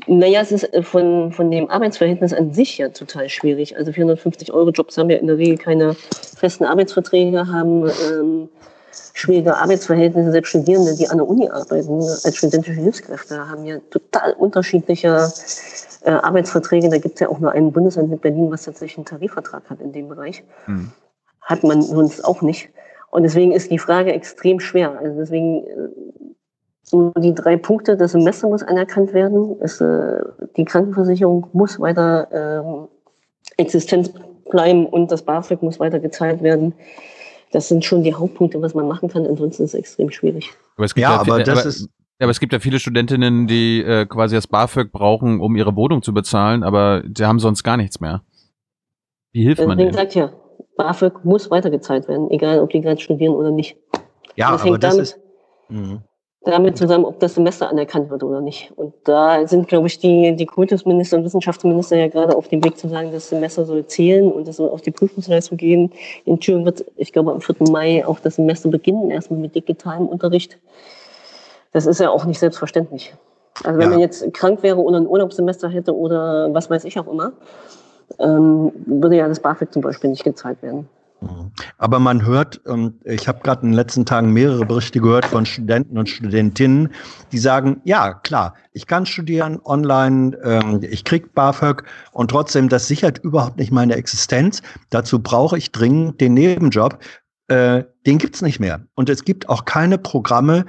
Naja, es ist äh, von, von dem Arbeitsverhältnis an sich ja total schwierig. Also 450 Euro Jobs haben ja in der Regel keine festen Arbeitsverträge, haben ähm, schwierige Arbeitsverhältnisse. Selbst Studierende, die an der Uni arbeiten, als studentische Hilfskräfte, haben ja total unterschiedliche äh, Arbeitsverträge. Da gibt es ja auch nur ein Bundesland mit Berlin, was tatsächlich einen Tarifvertrag hat in dem Bereich. Hm. Hat man sonst auch nicht. Und deswegen ist die Frage extrem schwer. Also deswegen äh, so die drei Punkte, das Semester muss anerkannt werden, ist, äh, die Krankenversicherung muss weiter ähm, Existenz bleiben und das BAföG muss weiter gezahlt werden. Das sind schon die Hauptpunkte, was man machen kann. Ansonsten ist es extrem schwierig. Aber ja, ja, aber das aber, ist ja, aber es gibt ja viele Studentinnen, die äh, quasi das BAföG brauchen, um ihre Wohnung zu bezahlen, aber die haben sonst gar nichts mehr. Wie hilft man denen? Sagt ja, BAföG muss weitergezahlt werden, egal ob die gerade studieren oder nicht. Ja, das aber das damit, ist, mh. damit zusammen, ob das Semester anerkannt wird oder nicht. Und da sind, glaube ich, die, die Kultusminister und Wissenschaftsminister ja gerade auf dem Weg zu sagen, das Semester soll zählen und es soll auf die Prüfungsleistung gehen. In Thüringen wird, ich glaube, am 4. Mai auch das Semester beginnen, erstmal mit digitalem Unterricht. Das ist ja auch nicht selbstverständlich. Also wenn ja. man jetzt krank wäre oder ein Urlaubssemester hätte oder was weiß ich auch immer, ähm, würde ja das BAföG zum Beispiel nicht gezahlt werden. Mhm. Aber man hört, ähm, ich habe gerade in den letzten Tagen mehrere Berichte gehört von Studenten und Studentinnen, die sagen, ja, klar, ich kann studieren online, ähm, ich krieg BAföG und trotzdem, das sichert überhaupt nicht meine Existenz. Dazu brauche ich dringend den Nebenjob. Äh, den gibt's nicht mehr. Und es gibt auch keine Programme,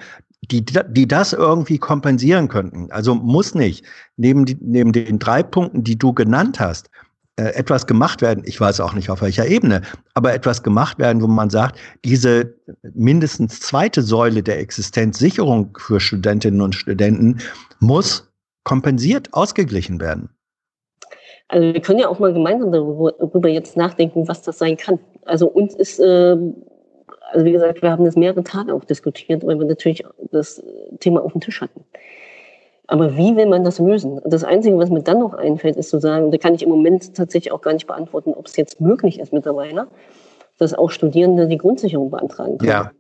die, die das irgendwie kompensieren könnten. Also muss nicht. Neben, neben den drei Punkten, die du genannt hast, etwas gemacht werden, ich weiß auch nicht auf welcher Ebene, aber etwas gemacht werden, wo man sagt, diese mindestens zweite Säule der Existenzsicherung für Studentinnen und Studenten muss kompensiert, ausgeglichen werden. Also wir können ja auch mal gemeinsam darüber jetzt nachdenken, was das sein kann. Also uns ist, äh, also wie gesagt, wir haben das mehrere Tage auch diskutiert, weil wir natürlich das Thema auf dem Tisch hatten. Aber wie will man das lösen? Das Einzige, was mir dann noch einfällt, ist zu sagen, da kann ich im Moment tatsächlich auch gar nicht beantworten, ob es jetzt möglich ist mittlerweile, dass auch Studierende die Grundsicherung beantragen können. Ja.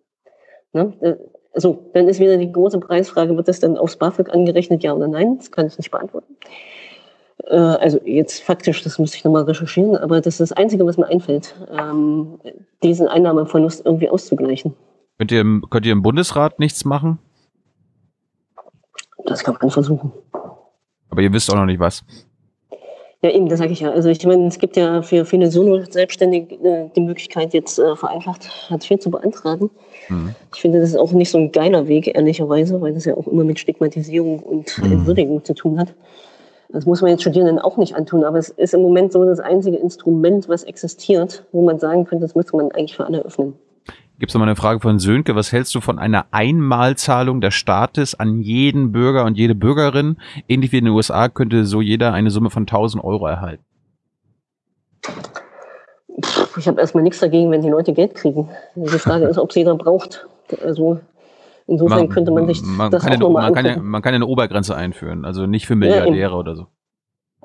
Ne? Also, dann ist wieder die große Preisfrage, wird das dann aufs BAföG angerechnet, ja oder nein? Das kann ich nicht beantworten. Äh, also jetzt faktisch, das müsste ich nochmal recherchieren, aber das ist das Einzige, was mir einfällt, ähm, diesen Einnahmeverlust irgendwie auszugleichen. Könnt ihr, im, könnt ihr im Bundesrat nichts machen? Das kann man versuchen. Aber ihr wisst auch noch nicht was. Ja, eben, das sage ich ja. Also ich meine, es gibt ja für viele Solo-Selbstständige äh, die Möglichkeit, jetzt äh, vereinfacht Hartz IV zu beantragen. Mhm. Ich finde, das ist auch nicht so ein geiler Weg, ehrlicherweise, weil das ja auch immer mit Stigmatisierung und mhm. Entwürdigung zu tun hat. Das muss man jetzt Studierenden auch nicht antun, aber es ist im Moment so das einzige Instrument, was existiert, wo man sagen könnte, das müsste man eigentlich für alle öffnen. Gibt es nochmal eine Frage von Sönke. Was hältst du von einer Einmalzahlung des Staates an jeden Bürger und jede Bürgerin? Ähnlich wie in den USA könnte so jeder eine Summe von 1000 Euro erhalten. Ich habe erstmal nichts dagegen, wenn die Leute Geld kriegen. Die Frage ist, ob es jeder braucht. Also insofern man, könnte man sich man das kann auch eine, man kann, ja, man kann ja eine Obergrenze einführen, also nicht für Milliardäre ja, oder so.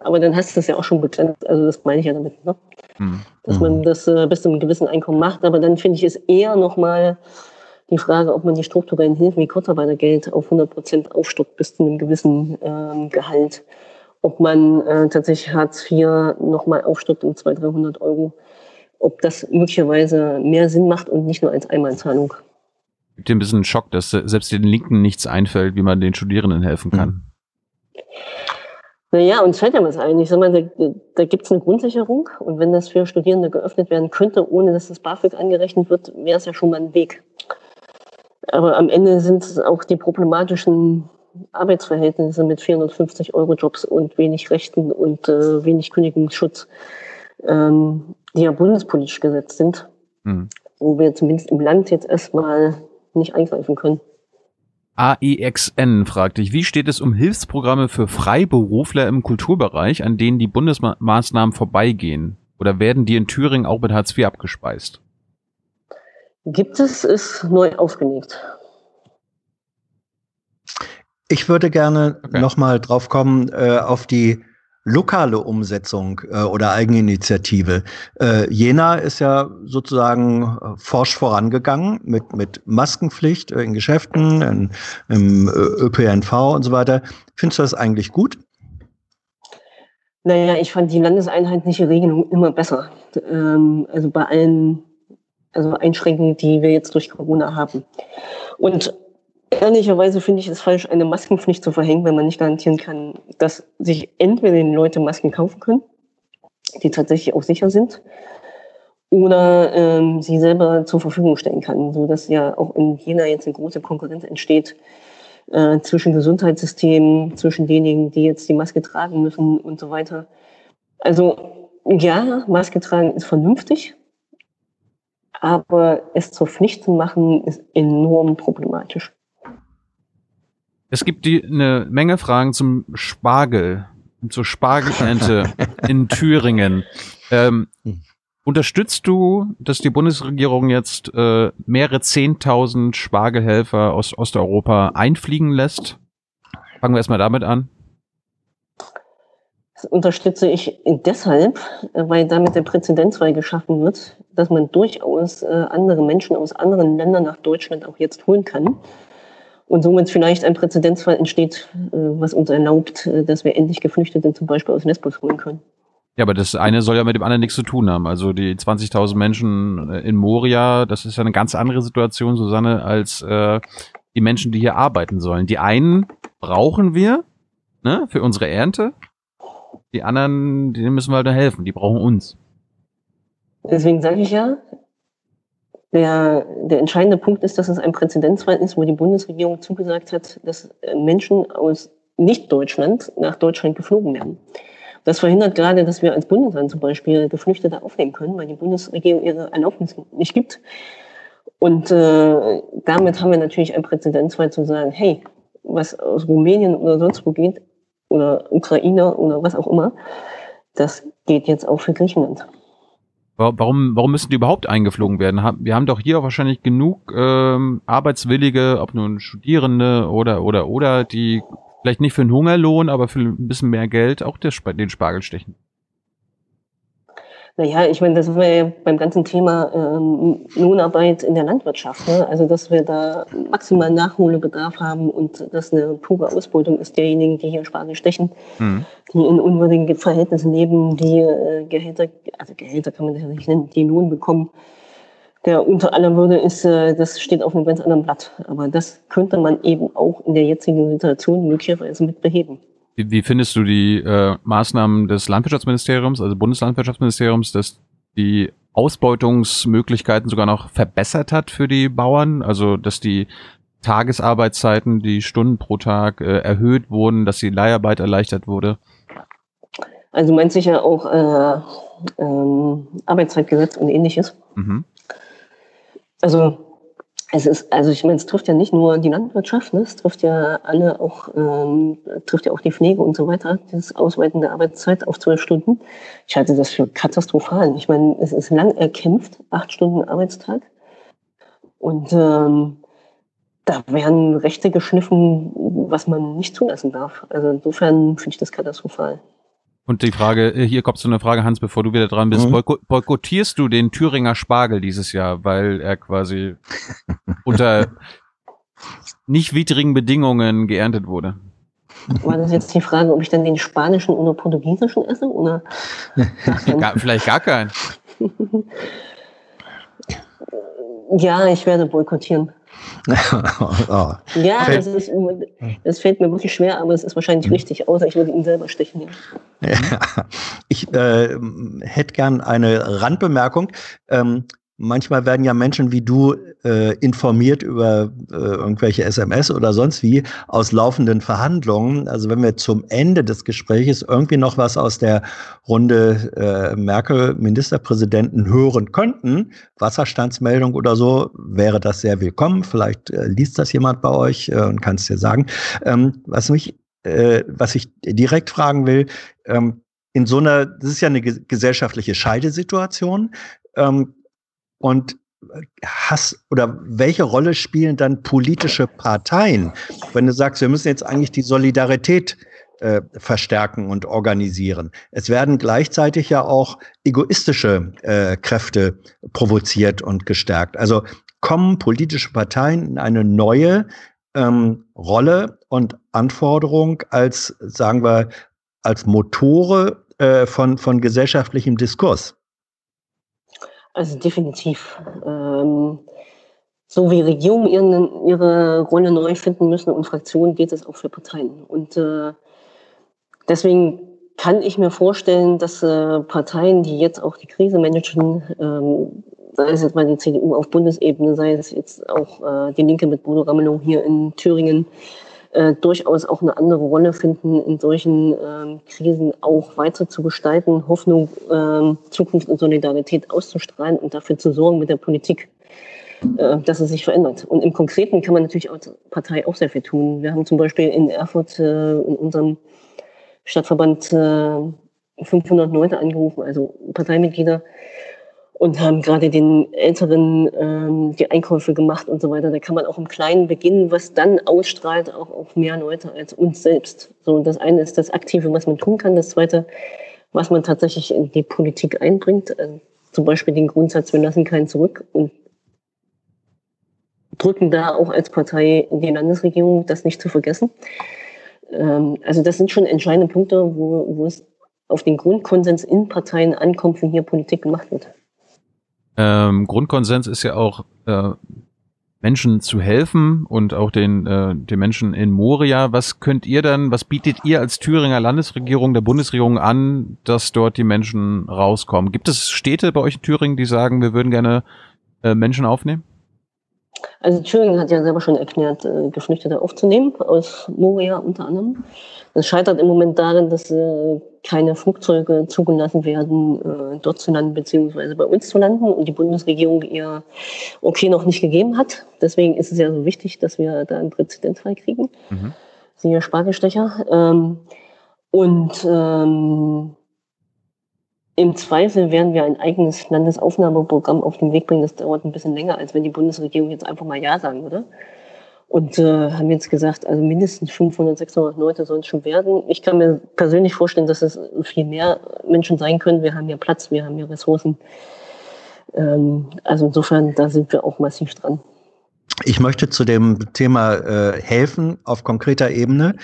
Aber dann hast du das ja auch schon begrenzt. Also das meine ich ja damit, ne? Hm. Dass man hm. das äh, bis zu einem gewissen Einkommen macht. Aber dann finde ich es eher nochmal die Frage, ob man die strukturellen Hilfen wie Kurzarbeitergeld auf 100 Prozent aufstockt bis zu einem gewissen ähm, Gehalt. Ob man äh, tatsächlich Hartz IV nochmal aufstockt um 200, 300 Euro. Ob das möglicherweise mehr Sinn macht und nicht nur als Einmalzahlung. Gibt dir ein bisschen Schock, dass selbst den Linken nichts einfällt, wie man den Studierenden helfen kann. Hm. Naja, uns fällt ja was ein. Ich sag mal, da, da gibt es eine Grundsicherung und wenn das für Studierende geöffnet werden könnte, ohne dass das BAföG angerechnet wird, wäre es ja schon mal ein Weg. Aber am Ende sind es auch die problematischen Arbeitsverhältnisse mit 450 Euro Jobs und wenig Rechten und äh, wenig Kündigungsschutz, ähm, die ja bundespolitisch gesetzt sind, mhm. wo wir zumindest im Land jetzt erstmal nicht eingreifen können. AEXN fragt dich, wie steht es um Hilfsprogramme für Freiberufler im Kulturbereich, an denen die Bundesmaßnahmen vorbeigehen? Oder werden die in Thüringen auch mit Hartz IV abgespeist? Gibt es, ist neu aufgelegt. Ich würde gerne okay. nochmal drauf kommen, äh, auf die lokale Umsetzung äh, oder Eigeninitiative. Äh, Jena ist ja sozusagen äh, forsch vorangegangen mit, mit Maskenpflicht in Geschäften, in, im äh, ÖPNV und so weiter. Findest du das eigentlich gut? Naja, ich fand die landeseinheitliche Regelung immer besser. Ähm, also bei allen also Einschränkungen, die wir jetzt durch Corona haben. Und Ehrlicherweise finde ich es falsch, eine Maskenpflicht zu verhängen, wenn man nicht garantieren kann, dass sich entweder die Leute Masken kaufen können, die tatsächlich auch sicher sind, oder ähm, sie selber zur Verfügung stellen kann, so dass ja auch in Jena jetzt eine große Konkurrenz entsteht äh, zwischen Gesundheitssystemen, zwischen denjenigen, die jetzt die Maske tragen müssen und so weiter. Also ja, Maske tragen ist vernünftig, aber es zur Pflicht zu machen ist enorm problematisch. Es gibt die, eine Menge Fragen zum Spargel, zur Spargelernte in Thüringen. Ähm, unterstützt du, dass die Bundesregierung jetzt äh, mehrere Zehntausend Spargelhelfer aus Osteuropa einfliegen lässt? Fangen wir erstmal damit an. Das unterstütze ich deshalb, weil damit der Präzedenzfall geschaffen wird, dass man durchaus äh, andere Menschen aus anderen Ländern nach Deutschland auch jetzt holen kann und somit vielleicht ein Präzedenzfall entsteht, äh, was uns erlaubt, äh, dass wir endlich Geflüchtete zum Beispiel aus Lesbos holen können. Ja, aber das eine soll ja mit dem anderen nichts zu tun haben. Also die 20.000 Menschen äh, in Moria, das ist ja eine ganz andere Situation, Susanne, als äh, die Menschen, die hier arbeiten sollen. Die einen brauchen wir ne, für unsere Ernte, die anderen, denen müssen wir halt helfen, die brauchen uns. Deswegen sage ich ja, der, der entscheidende Punkt ist, dass es ein Präzedenzfall ist, wo die Bundesregierung zugesagt hat, dass äh, Menschen aus Nicht-Deutschland nach Deutschland geflogen werden. Das verhindert gerade, dass wir als Bundesland zum Beispiel Geflüchtete aufnehmen können, weil die Bundesregierung ihre Erlaubnis nicht gibt. Und äh, damit haben wir natürlich ein Präzedenzfall zu sagen, hey, was aus Rumänien oder sonst wo geht, oder Ukraine oder was auch immer, das geht jetzt auch für Griechenland. Warum, warum müssen die überhaupt eingeflogen werden? Wir haben doch hier wahrscheinlich genug ähm, Arbeitswillige, ob nun Studierende oder oder oder, die vielleicht nicht für einen Hungerlohn, aber für ein bisschen mehr Geld auch den Spargel stechen. Naja, ich meine, das sind wir ja beim ganzen Thema ähm, Lohnarbeit in der Landwirtschaft. Ne? Also, dass wir da maximal Nachholbedarf haben und das eine pure Ausbeutung ist derjenigen, die hier Spargel stechen, mhm. die in unwürdigen Verhältnissen leben, die äh, Gehälter, also Gehälter kann man das ja nicht nennen, die Lohn bekommen, der unter aller Würde ist, äh, das steht auf einem ganz anderen Blatt. Aber das könnte man eben auch in der jetzigen Situation möglicherweise mit beheben. Wie, wie findest du die äh, Maßnahmen des Landwirtschaftsministeriums, also Bundeslandwirtschaftsministeriums, dass die Ausbeutungsmöglichkeiten sogar noch verbessert hat für die Bauern? Also dass die Tagesarbeitszeiten, die Stunden pro Tag äh, erhöht wurden, dass die Leiharbeit erleichtert wurde? Also meint sicher auch äh, ähm, Arbeitszeitgesetz und ähnliches. Mhm. Also es ist, also ich meine, es trifft ja nicht nur die Landwirtschaft, ne? es trifft ja alle auch, ähm, trifft ja auch die Pflege und so weiter, das Ausweiten der Arbeitszeit auf zwölf Stunden. Ich halte das für katastrophal. Ich meine, es ist lang erkämpft, acht Stunden Arbeitstag. Und ähm, da werden Rechte geschliffen, was man nicht zulassen darf. Also insofern finde ich das katastrophal. Und die Frage, äh, hier kommt so eine Frage, Hans, bevor du wieder dran bist. Mhm. Boykottierst du den Thüringer Spargel dieses Jahr, weil er quasi unter nicht widrigen Bedingungen geerntet wurde? War das jetzt die Frage, ob ich dann den spanischen oder portugiesischen esse? Oder gar, vielleicht gar keinen. ja, ich werde boykottieren. oh. Ja, das, ist, das fällt mir wirklich schwer, aber es ist wahrscheinlich mhm. richtig, außer ich würde ihn selber stechen. Ja. Ich äh, hätte gern eine Randbemerkung. Ähm, manchmal werden ja Menschen wie du äh, informiert über äh, irgendwelche SMS oder sonst wie aus laufenden Verhandlungen. Also wenn wir zum Ende des Gespräches irgendwie noch was aus der Runde äh, Merkel Ministerpräsidenten hören könnten, Wasserstandsmeldung oder so, wäre das sehr willkommen. Vielleicht äh, liest das jemand bei euch äh, und kann es dir sagen. Ähm, was mich, äh, was ich direkt fragen will, ähm, in so einer, das ist ja eine gesellschaftliche Scheidesituation. Ähm, und hast oder welche Rolle spielen dann politische Parteien, wenn du sagst, wir müssen jetzt eigentlich die Solidarität äh, verstärken und organisieren. Es werden gleichzeitig ja auch egoistische äh, Kräfte provoziert und gestärkt. Also kommen politische Parteien in eine neue ähm, Rolle und Anforderung als, sagen wir, als Motore äh, von, von gesellschaftlichem Diskurs. Also definitiv. Ähm, so wie Regierungen ihren, ihre Rolle neu finden müssen und Fraktionen geht es auch für Parteien. Und äh, deswegen kann ich mir vorstellen, dass äh, Parteien, die jetzt auch die Krise managen, ähm, sei es jetzt mal die CDU auf Bundesebene, sei es jetzt auch äh, die Linke mit Bodo Ramelow hier in Thüringen, äh, durchaus auch eine andere Rolle finden, in solchen ähm, Krisen auch weiter zu gestalten, Hoffnung, ähm, Zukunft und Solidarität auszustrahlen und dafür zu sorgen mit der Politik, äh, dass es sich verändert. Und im Konkreten kann man natürlich als Partei auch sehr viel tun. Wir haben zum Beispiel in Erfurt äh, in unserem Stadtverband äh, 500 Leute angerufen, also Parteimitglieder, und haben gerade den Älteren ähm, die Einkäufe gemacht und so weiter. Da kann man auch im Kleinen beginnen, was dann ausstrahlt auch auf mehr Leute als uns selbst. So, das eine ist das Aktive, was man tun kann. Das zweite, was man tatsächlich in die Politik einbringt. Also zum Beispiel den Grundsatz, wir lassen keinen zurück und drücken da auch als Partei in die Landesregierung, das nicht zu vergessen. Ähm, also das sind schon entscheidende Punkte, wo, wo es auf den Grundkonsens in Parteien ankommt, wenn hier Politik gemacht wird. Ähm, Grundkonsens ist ja auch, äh, Menschen zu helfen und auch den, äh, den Menschen in Moria. Was könnt ihr dann, was bietet ihr als Thüringer Landesregierung, der Bundesregierung an, dass dort die Menschen rauskommen? Gibt es Städte bei euch in Thüringen, die sagen, wir würden gerne äh, Menschen aufnehmen? Also Thüringen hat ja selber schon erklärt, äh, Geflüchtete aufzunehmen, aus Moria unter anderem. Das scheitert im Moment darin, dass äh, keine Flugzeuge zugelassen werden, äh, dort zu landen beziehungsweise bei uns zu landen und die Bundesregierung ihr okay noch nicht gegeben hat. Deswegen ist es ja so wichtig, dass wir da einen Präzedenzfall kriegen. Mhm. Siehe Spargelstecher. Ähm, und ähm, im Zweifel werden wir ein eigenes Landesaufnahmeprogramm auf den Weg bringen. Das dauert ein bisschen länger, als wenn die Bundesregierung jetzt einfach mal Ja sagen würde. Und äh, haben jetzt gesagt, also mindestens 500, 600 Leute sollen es schon werden. Ich kann mir persönlich vorstellen, dass es viel mehr Menschen sein können. Wir haben ja Platz, wir haben ja Ressourcen. Ähm, also insofern, da sind wir auch massiv dran. Ich möchte zu dem Thema äh, helfen auf konkreter Ebene,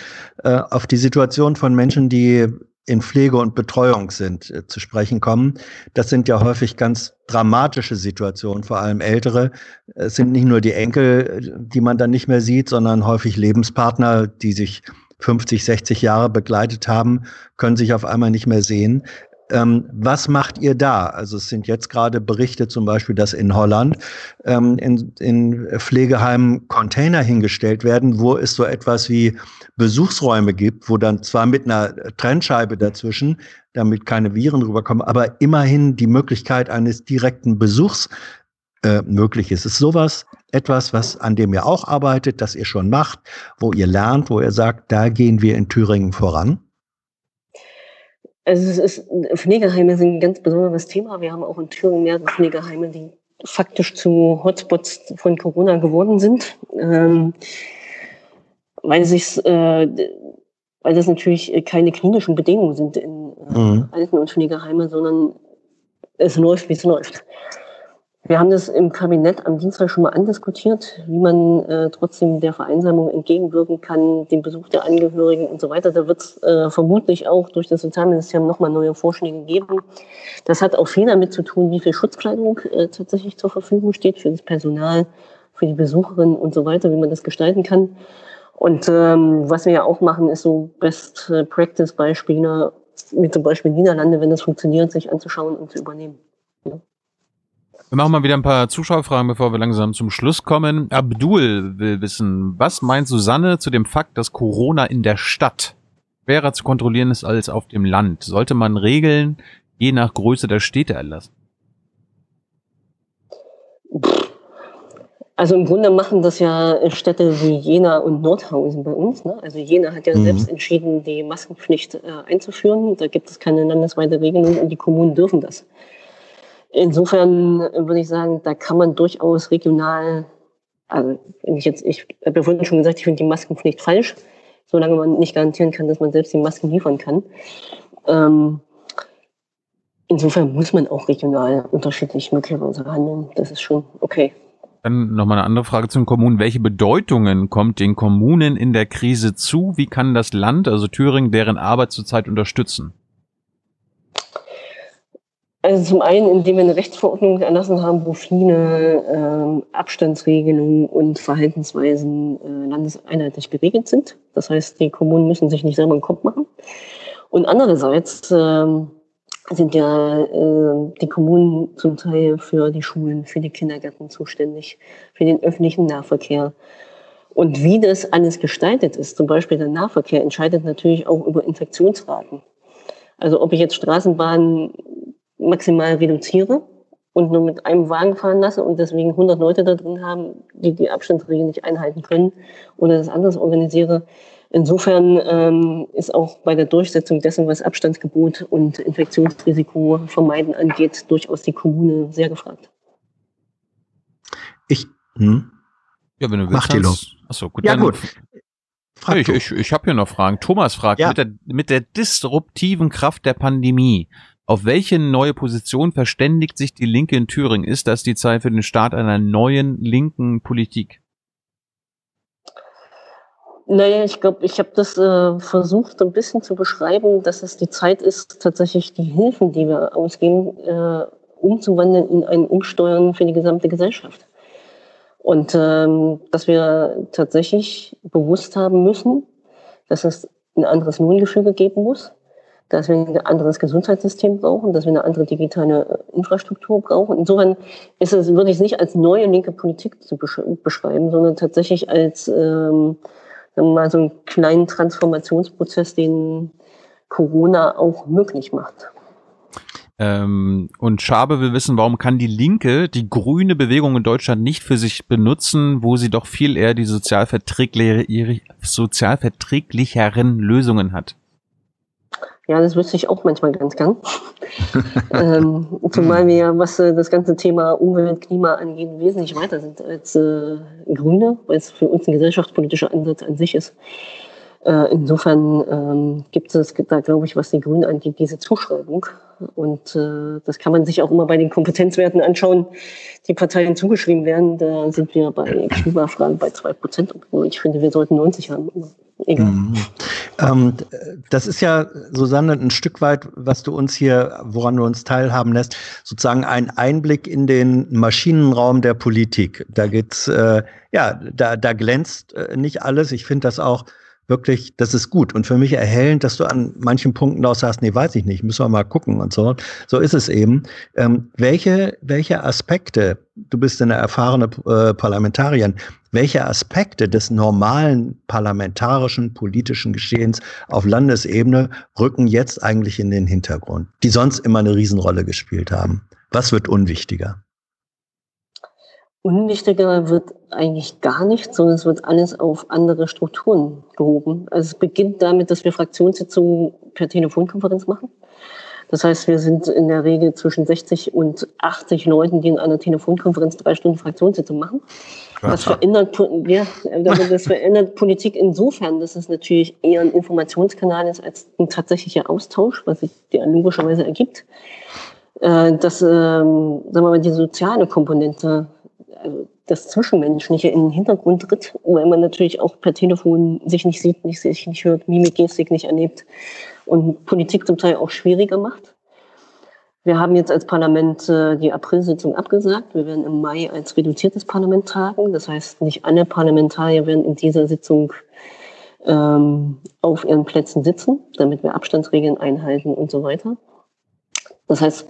äh, auf die Situation von Menschen, die in Pflege und Betreuung sind, äh, zu sprechen kommen. Das sind ja häufig ganz dramatische Situationen, vor allem ältere. Es sind nicht nur die Enkel, die man dann nicht mehr sieht, sondern häufig Lebenspartner, die sich 50, 60 Jahre begleitet haben, können sich auf einmal nicht mehr sehen. Ähm, was macht ihr da? Also es sind jetzt gerade Berichte zum Beispiel, dass in Holland ähm, in, in Pflegeheimen Container hingestellt werden, wo es so etwas wie Besuchsräume gibt, wo dann zwar mit einer Trennscheibe dazwischen, damit keine Viren rüberkommen, aber immerhin die Möglichkeit eines direkten Besuchs äh, möglich ist. Ist sowas etwas, was an dem ihr auch arbeitet, das ihr schon macht, wo ihr lernt, wo ihr sagt, da gehen wir in Thüringen voran? Also es ist, Pflegeheime sind ein ganz besonderes Thema. Wir haben auch in Thüringen mehrere Pflegeheime, die faktisch zu Hotspots von Corona geworden sind, ähm, weil sich äh, weil das natürlich keine klinischen Bedingungen sind in äh, mhm. Alten- und Pflegeheime, sondern es läuft, wie es läuft. Wir haben das im Kabinett am Dienstag schon mal andiskutiert, wie man äh, trotzdem der Vereinsamung entgegenwirken kann, dem Besuch der Angehörigen und so weiter. Da wird es äh, vermutlich auch durch das Sozialministerium nochmal neue Vorschläge geben. Das hat auch viel damit zu tun, wie viel Schutzkleidung äh, tatsächlich zur Verfügung steht für das Personal, für die Besucherinnen und so weiter, wie man das gestalten kann. Und ähm, was wir ja auch machen, ist so Best-Practice-Beispiele, wie zum Beispiel Niederlande, wenn das funktioniert, sich anzuschauen und zu übernehmen. Ja. Wir machen mal wieder ein paar Zuschauerfragen, bevor wir langsam zum Schluss kommen. Abdul will wissen, was meint Susanne zu dem Fakt, dass Corona in der Stadt schwerer zu kontrollieren ist als auf dem Land? Sollte man Regeln je nach Größe der Städte erlassen? Also im Grunde machen das ja Städte wie Jena und Nordhausen bei uns. Ne? Also Jena hat ja mhm. selbst entschieden, die Maskenpflicht äh, einzuführen. Da gibt es keine landesweite Regelung und die Kommunen dürfen das. Insofern würde ich sagen, da kann man durchaus regional, also wenn ich jetzt, ich habe ja vorhin schon gesagt, ich finde die Maskenpflicht falsch, solange man nicht garantieren kann, dass man selbst die Masken liefern kann. Ähm, insofern muss man auch regional unterschiedlich möglicherweise handeln. Das ist schon okay. Dann nochmal eine andere Frage zu den Kommunen. Welche Bedeutungen kommt den Kommunen in der Krise zu? Wie kann das Land, also Thüringen, deren Arbeit zurzeit unterstützen? Also zum einen, indem wir eine Rechtsverordnung erlassen haben, wo viele ähm, Abstandsregelungen und Verhaltensweisen äh, landeseinheitlich geregelt sind. Das heißt, die Kommunen müssen sich nicht selber einen Kopf machen. Und andererseits ähm, sind ja äh, die Kommunen zum Teil für die Schulen, für die Kindergärten zuständig, für den öffentlichen Nahverkehr. Und wie das alles gestaltet ist, zum Beispiel der Nahverkehr, entscheidet natürlich auch über Infektionsraten. Also ob ich jetzt Straßenbahnen maximal reduziere und nur mit einem Wagen fahren lasse und deswegen 100 Leute da drin haben, die die Abstandsregeln nicht einhalten können oder das anders organisiere. Insofern ähm, ist auch bei der Durchsetzung dessen, was Abstandsgebot und Infektionsrisiko vermeiden angeht, durchaus die Kommune sehr gefragt. Ich, hm? Ja, wenn du willst. Mach die los. Achso, gut. Ja, gut. Frag ich ich, ich habe hier noch Fragen. Thomas fragt, ja. mit, der, mit der disruptiven Kraft der Pandemie, auf welche neue Position verständigt sich die Linke in Thüringen? Ist das die Zeit für den Start einer neuen linken Politik? Naja, ich glaube, ich habe das äh, versucht ein bisschen zu beschreiben, dass es die Zeit ist, tatsächlich die Hilfen, die wir ausgeben, äh, umzuwandeln in ein Umsteuern für die gesamte Gesellschaft. Und ähm, dass wir tatsächlich bewusst haben müssen, dass es ein anderes Lohngefüge geben muss, dass wir ein anderes Gesundheitssystem brauchen, dass wir eine andere digitale äh, Infrastruktur brauchen. Insofern ist es, würde ich es nicht als neue linke Politik zu beschreiben, sondern tatsächlich als ähm, mal, so einen kleinen Transformationsprozess, den Corona auch möglich macht. Ähm, und Schabe will wissen, warum kann die Linke die grüne Bewegung in Deutschland nicht für sich benutzen, wo sie doch viel eher die sozialverträglicheren Lösungen hat? Ja, das wüsste ich auch manchmal ganz gern. ähm, zumal wir ja, was äh, das ganze Thema Umwelt, Klima angeht, wesentlich weiter sind als äh, Grüne, weil es für uns ein gesellschaftspolitischer Ansatz an sich ist. Äh, insofern ähm, gibt es da, glaube ich, was die Grünen angeht, diese Zuschreibung. Und äh, das kann man sich auch immer bei den Kompetenzwerten anschauen, die Parteien zugeschrieben werden. Da sind wir bei Klimafragen bei zwei Prozent, obwohl ich finde, wir sollten 90 haben. Mhm. Ähm, das ist ja, Susanne, ein Stück weit, was du uns hier, woran du uns teilhaben lässt, sozusagen ein Einblick in den Maschinenraum der Politik. Da geht's, äh, ja, da, da glänzt äh, nicht alles. Ich finde das auch wirklich, das ist gut und für mich erhellend, dass du an manchen Punkten auch sagst, nee, weiß ich nicht, müssen wir mal gucken und so. So ist es eben. Ähm, welche, welche Aspekte, du bist eine erfahrene äh, Parlamentarierin, welche Aspekte des normalen parlamentarischen politischen Geschehens auf Landesebene rücken jetzt eigentlich in den Hintergrund, die sonst immer eine Riesenrolle gespielt haben? Was wird unwichtiger? Unwichtiger wird eigentlich gar nichts, sondern es wird alles auf andere Strukturen gehoben. Also es beginnt damit, dass wir Fraktionssitzungen per Telefonkonferenz machen. Das heißt, wir sind in der Regel zwischen 60 und 80 Leuten, die in einer Telefonkonferenz drei Stunden Fraktionssitzung machen. Das verändert, ja, das verändert Politik insofern, dass es natürlich eher ein Informationskanal ist als ein tatsächlicher Austausch, was sich ja logischerweise ergibt. Äh, dass, ähm, sagen wir mal, die soziale Komponente also das Zwischenmenschliche in den Hintergrund tritt, weil man natürlich auch per Telefon sich nicht sieht, nicht, sich nicht hört, Mimik, Gestik nicht erlebt und Politik zum Teil auch schwieriger macht. Wir haben jetzt als Parlament äh, die Aprilsitzung abgesagt. Wir werden im Mai als reduziertes Parlament tagen. Das heißt, nicht alle Parlamentarier werden in dieser Sitzung ähm, auf ihren Plätzen sitzen, damit wir Abstandsregeln einhalten und so weiter. Das heißt,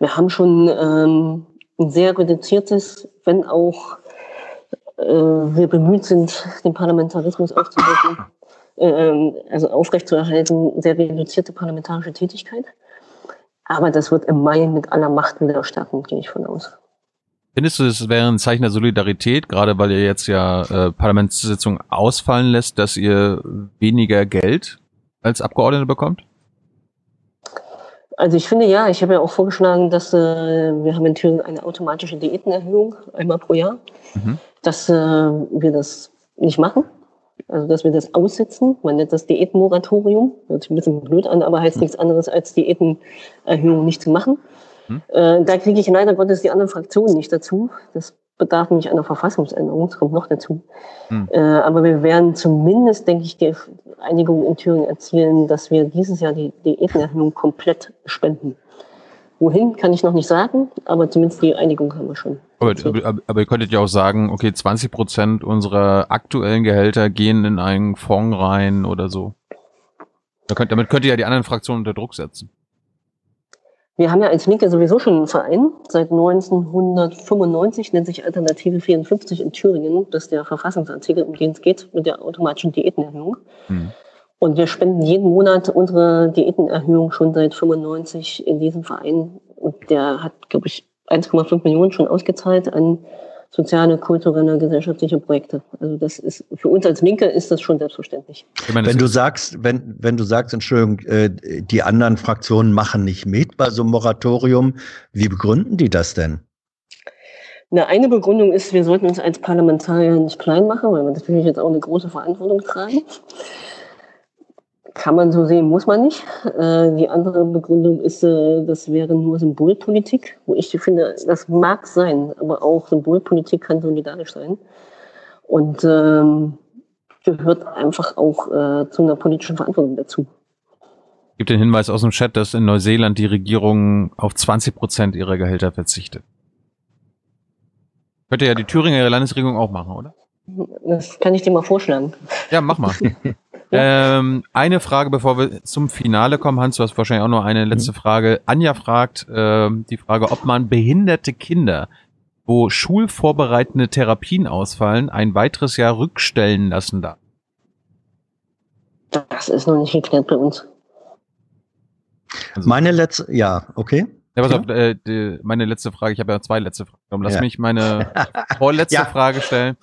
wir haben schon ähm, ein sehr reduziertes, wenn auch äh, wir bemüht sind, den Parlamentarismus aufzuhalten, äh, also aufrechtzuerhalten, sehr reduzierte parlamentarische Tätigkeit. Aber das wird im Mai mit aller Macht wieder starten, gehe ich von aus. Findest du, es wäre ein Zeichen der Solidarität, gerade weil ihr jetzt ja äh, Parlamentssitzungen ausfallen lässt, dass ihr weniger Geld als Abgeordnete bekommt? Also ich finde ja, ich habe ja auch vorgeschlagen, dass äh, wir haben in Thüringen eine automatische Diätenerhöhung einmal pro Jahr, mhm. dass äh, wir das nicht machen. Also dass wir das aussetzen. Man nennt das Diätenmoratorium. Hört sich ein bisschen blöd an, aber heißt mhm. nichts anderes als Diätenerhöhung nicht zu machen. Mhm. Äh, da kriege ich leider Gottes die anderen Fraktionen nicht dazu. Das bedarf nämlich einer Verfassungsänderung, das kommt noch dazu. Hm. Äh, aber wir werden zumindest, denke ich, die Einigung in Thüringen erzielen, dass wir dieses Jahr die Diätenerhöhung komplett spenden. Wohin, kann ich noch nicht sagen, aber zumindest die Einigung haben wir schon. Aber, aber, aber ihr könntet ja auch sagen, okay, 20 Prozent unserer aktuellen Gehälter gehen in einen Fonds rein oder so. Da könnt, damit könnt ihr ja die anderen Fraktionen unter Druck setzen. Wir haben ja als Linke sowieso schon einen Verein seit 1995, nennt sich Alternative 54 in Thüringen. Das ist der Verfassungsartikel, um den es geht, mit der automatischen Diätenerhöhung. Mhm. Und wir spenden jeden Monat unsere Diätenerhöhung schon seit 95 in diesem Verein. Und der hat, glaube ich, 1,5 Millionen schon ausgezahlt an soziale, kulturelle, gesellschaftliche Projekte. Also das ist für uns als Linke ist das schon selbstverständlich. Meine, wenn du sagst, wenn wenn du sagst, Entschuldigung, äh, die anderen Fraktionen machen nicht mit bei so einem Moratorium, wie begründen die das denn? Na, eine Begründung ist, wir sollten uns als Parlamentarier nicht klein machen, weil wir natürlich jetzt auch eine große Verantwortung tragen. Kann man so sehen, muss man nicht. Äh, die andere Begründung ist, äh, das wäre nur Symbolpolitik, wo ich finde, das mag sein, aber auch Symbolpolitik kann solidarisch sein. Und ähm, gehört einfach auch äh, zu einer politischen Verantwortung dazu. Gibt den Hinweis aus dem Chat, dass in Neuseeland die Regierung auf 20 Prozent ihrer Gehälter verzichtet. Könnte ja die Thüringer Landesregierung auch machen, oder? Das kann ich dir mal vorschlagen. Ja, mach mal. Ähm, eine Frage, bevor wir zum Finale kommen, Hans, du hast wahrscheinlich auch noch eine letzte mhm. Frage. Anja fragt äh, die Frage, ob man behinderte Kinder, wo schulvorbereitende Therapien ausfallen, ein weiteres Jahr rückstellen lassen darf. Das ist noch nicht geklärt bei uns. Also, meine letzte, ja, okay. Ja, pass auf, äh, die, meine letzte Frage, ich habe ja zwei letzte Fragen. Lass ja. mich meine vorletzte ja. Frage stellen.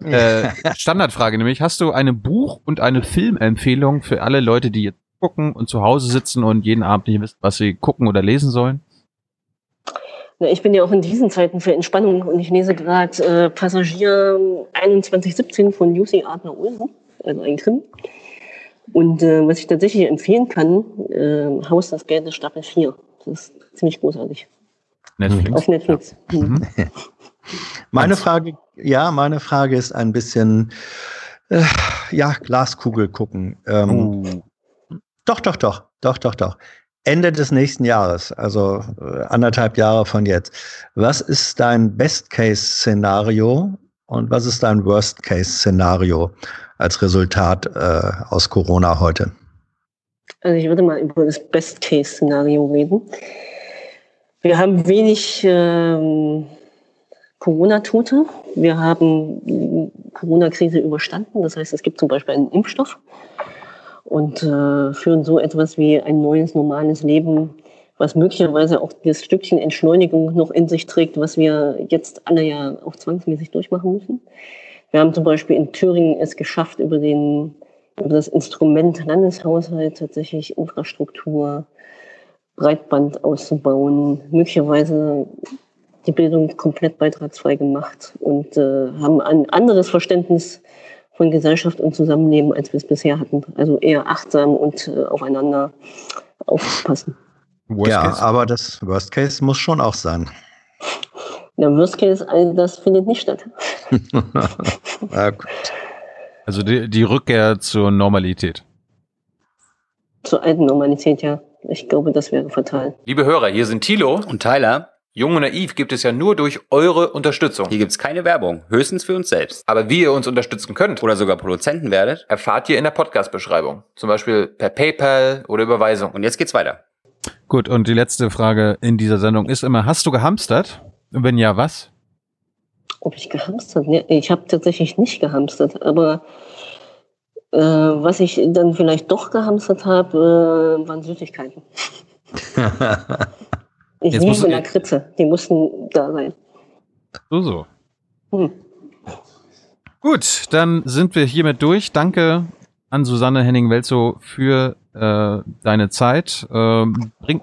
Äh, Standardfrage nämlich, hast du eine Buch- und eine Filmempfehlung für alle Leute, die jetzt gucken und zu Hause sitzen und jeden Abend nicht wissen, was sie gucken oder lesen sollen? Na, ich bin ja auch in diesen Zeiten für Entspannung und ich lese gerade äh, Passagier 2117 von Lucy Adner Olsen, also ein Krim. Und äh, was ich tatsächlich empfehlen kann, äh, Haus das Geld ist Staffel 4. Das ist ziemlich großartig. Netflix. Auf Netflix. Mhm. Meine Frage, ja, meine Frage ist ein bisschen, äh, ja, Glaskugel gucken. Ähm, Oh. Doch, doch, doch, doch, doch, doch. Ende des nächsten Jahres, also äh, anderthalb Jahre von jetzt. Was ist dein Best-Case-Szenario und was ist dein Worst-Case-Szenario als Resultat äh, aus Corona heute? Also ich würde mal über das Best-Case-Szenario reden. Wir haben wenig ähm, Corona-Tote. Wir haben die Corona-Krise überstanden. Das heißt, es gibt zum Beispiel einen Impfstoff und äh, führen so etwas wie ein neues, normales Leben, was möglicherweise auch das Stückchen Entschleunigung noch in sich trägt, was wir jetzt alle ja auch zwangsmäßig durchmachen müssen. Wir haben zum Beispiel in Thüringen es geschafft, über, den, über das Instrument Landeshaushalt tatsächlich Infrastruktur, Breitband auszubauen, möglicherweise die Bildung komplett beitragsfrei gemacht und äh, haben ein anderes Verständnis von Gesellschaft und Zusammenleben, als wir es bisher hatten. Also eher achtsam und äh, aufeinander aufpassen. Worst ja, Case. aber das Worst Case muss schon auch sein. Der Worst Case, all das findet nicht statt. Ja, gut. Also die, die Rückkehr zur Normalität. Zur alten Normalität, ja. Ich glaube, das wäre fatal. Liebe Hörer, hier sind Thilo. Und Tyler, Jung und Naiv gibt es ja nur durch eure Unterstützung. hier gibt's keine Werbung, höchstens für uns selbst. Aber wie ihr uns unterstützen könnt, Oder sogar Produzenten werdet. erfahrt ihr in der Podcast-Beschreibung. Zum Beispiel per PayPal oder Überweisung. Und jetzt geht's weiter. Gut, und die letzte Frage in dieser Sendung ist immer, hast du gehamstert? Und Wenn ja, was? Ob ich gehamstert? Nee, ich habe tatsächlich nicht gehamstert, aber äh, was ich dann vielleicht doch gehamstert habe, äh, waren Süßigkeiten. Ich Jetzt liebe du- Lakritze, die mussten da sein. So, so. Hm. Gut, dann sind wir hiermit durch. Danke an Susanne Henning-Welzow für äh, deine Zeit. Ähm, bring,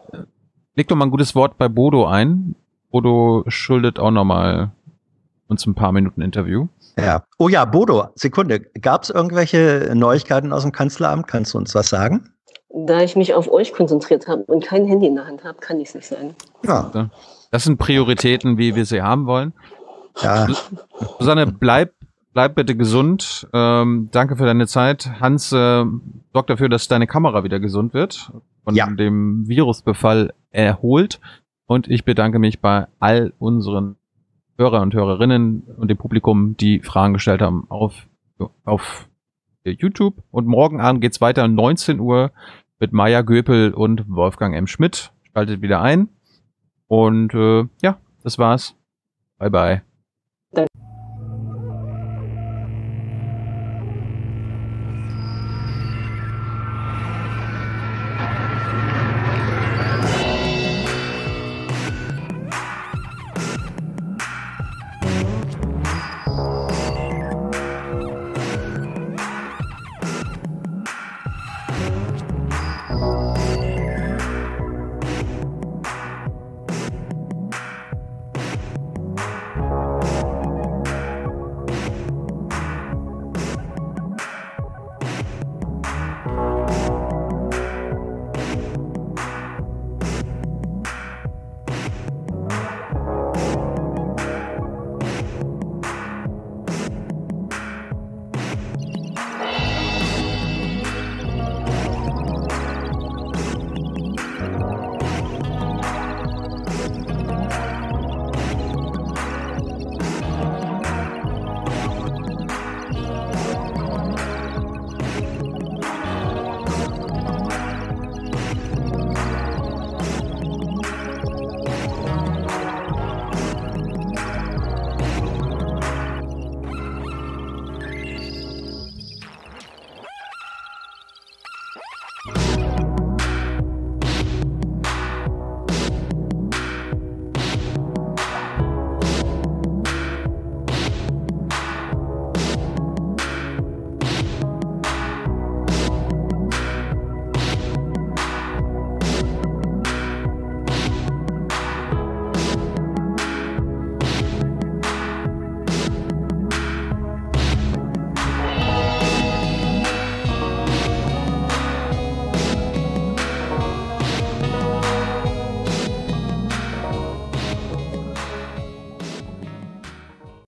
leg doch mal ein gutes Wort bei Bodo ein. Bodo schuldet auch nochmal uns ein paar Minuten Interview. ja. Oh ja, Bodo, Sekunde. Gab es irgendwelche Neuigkeiten aus dem Kanzleramt? Kannst du uns was sagen? Da ich mich auf euch konzentriert habe und kein Handy in der Hand habe, kann ich es nicht sagen. Ja. Das sind Prioritäten, wie wir sie haben wollen. ja. Susanne, bleib, bleib bitte gesund. Ähm, danke für deine Zeit. Hans, äh, sorg dafür, dass deine Kamera wieder gesund wird. Von Ja. dem Virusbefall erholt. Und ich bedanke mich bei all unseren Hörer und Hörerinnen und dem Publikum, die Fragen gestellt haben auf, auf YouTube. Und morgen Abend geht's weiter, 19 Uhr, mit Maya Göpel und Wolfgang M. Schmidt. Schaltet wieder ein. Und äh, ja, das war's. Bye bye.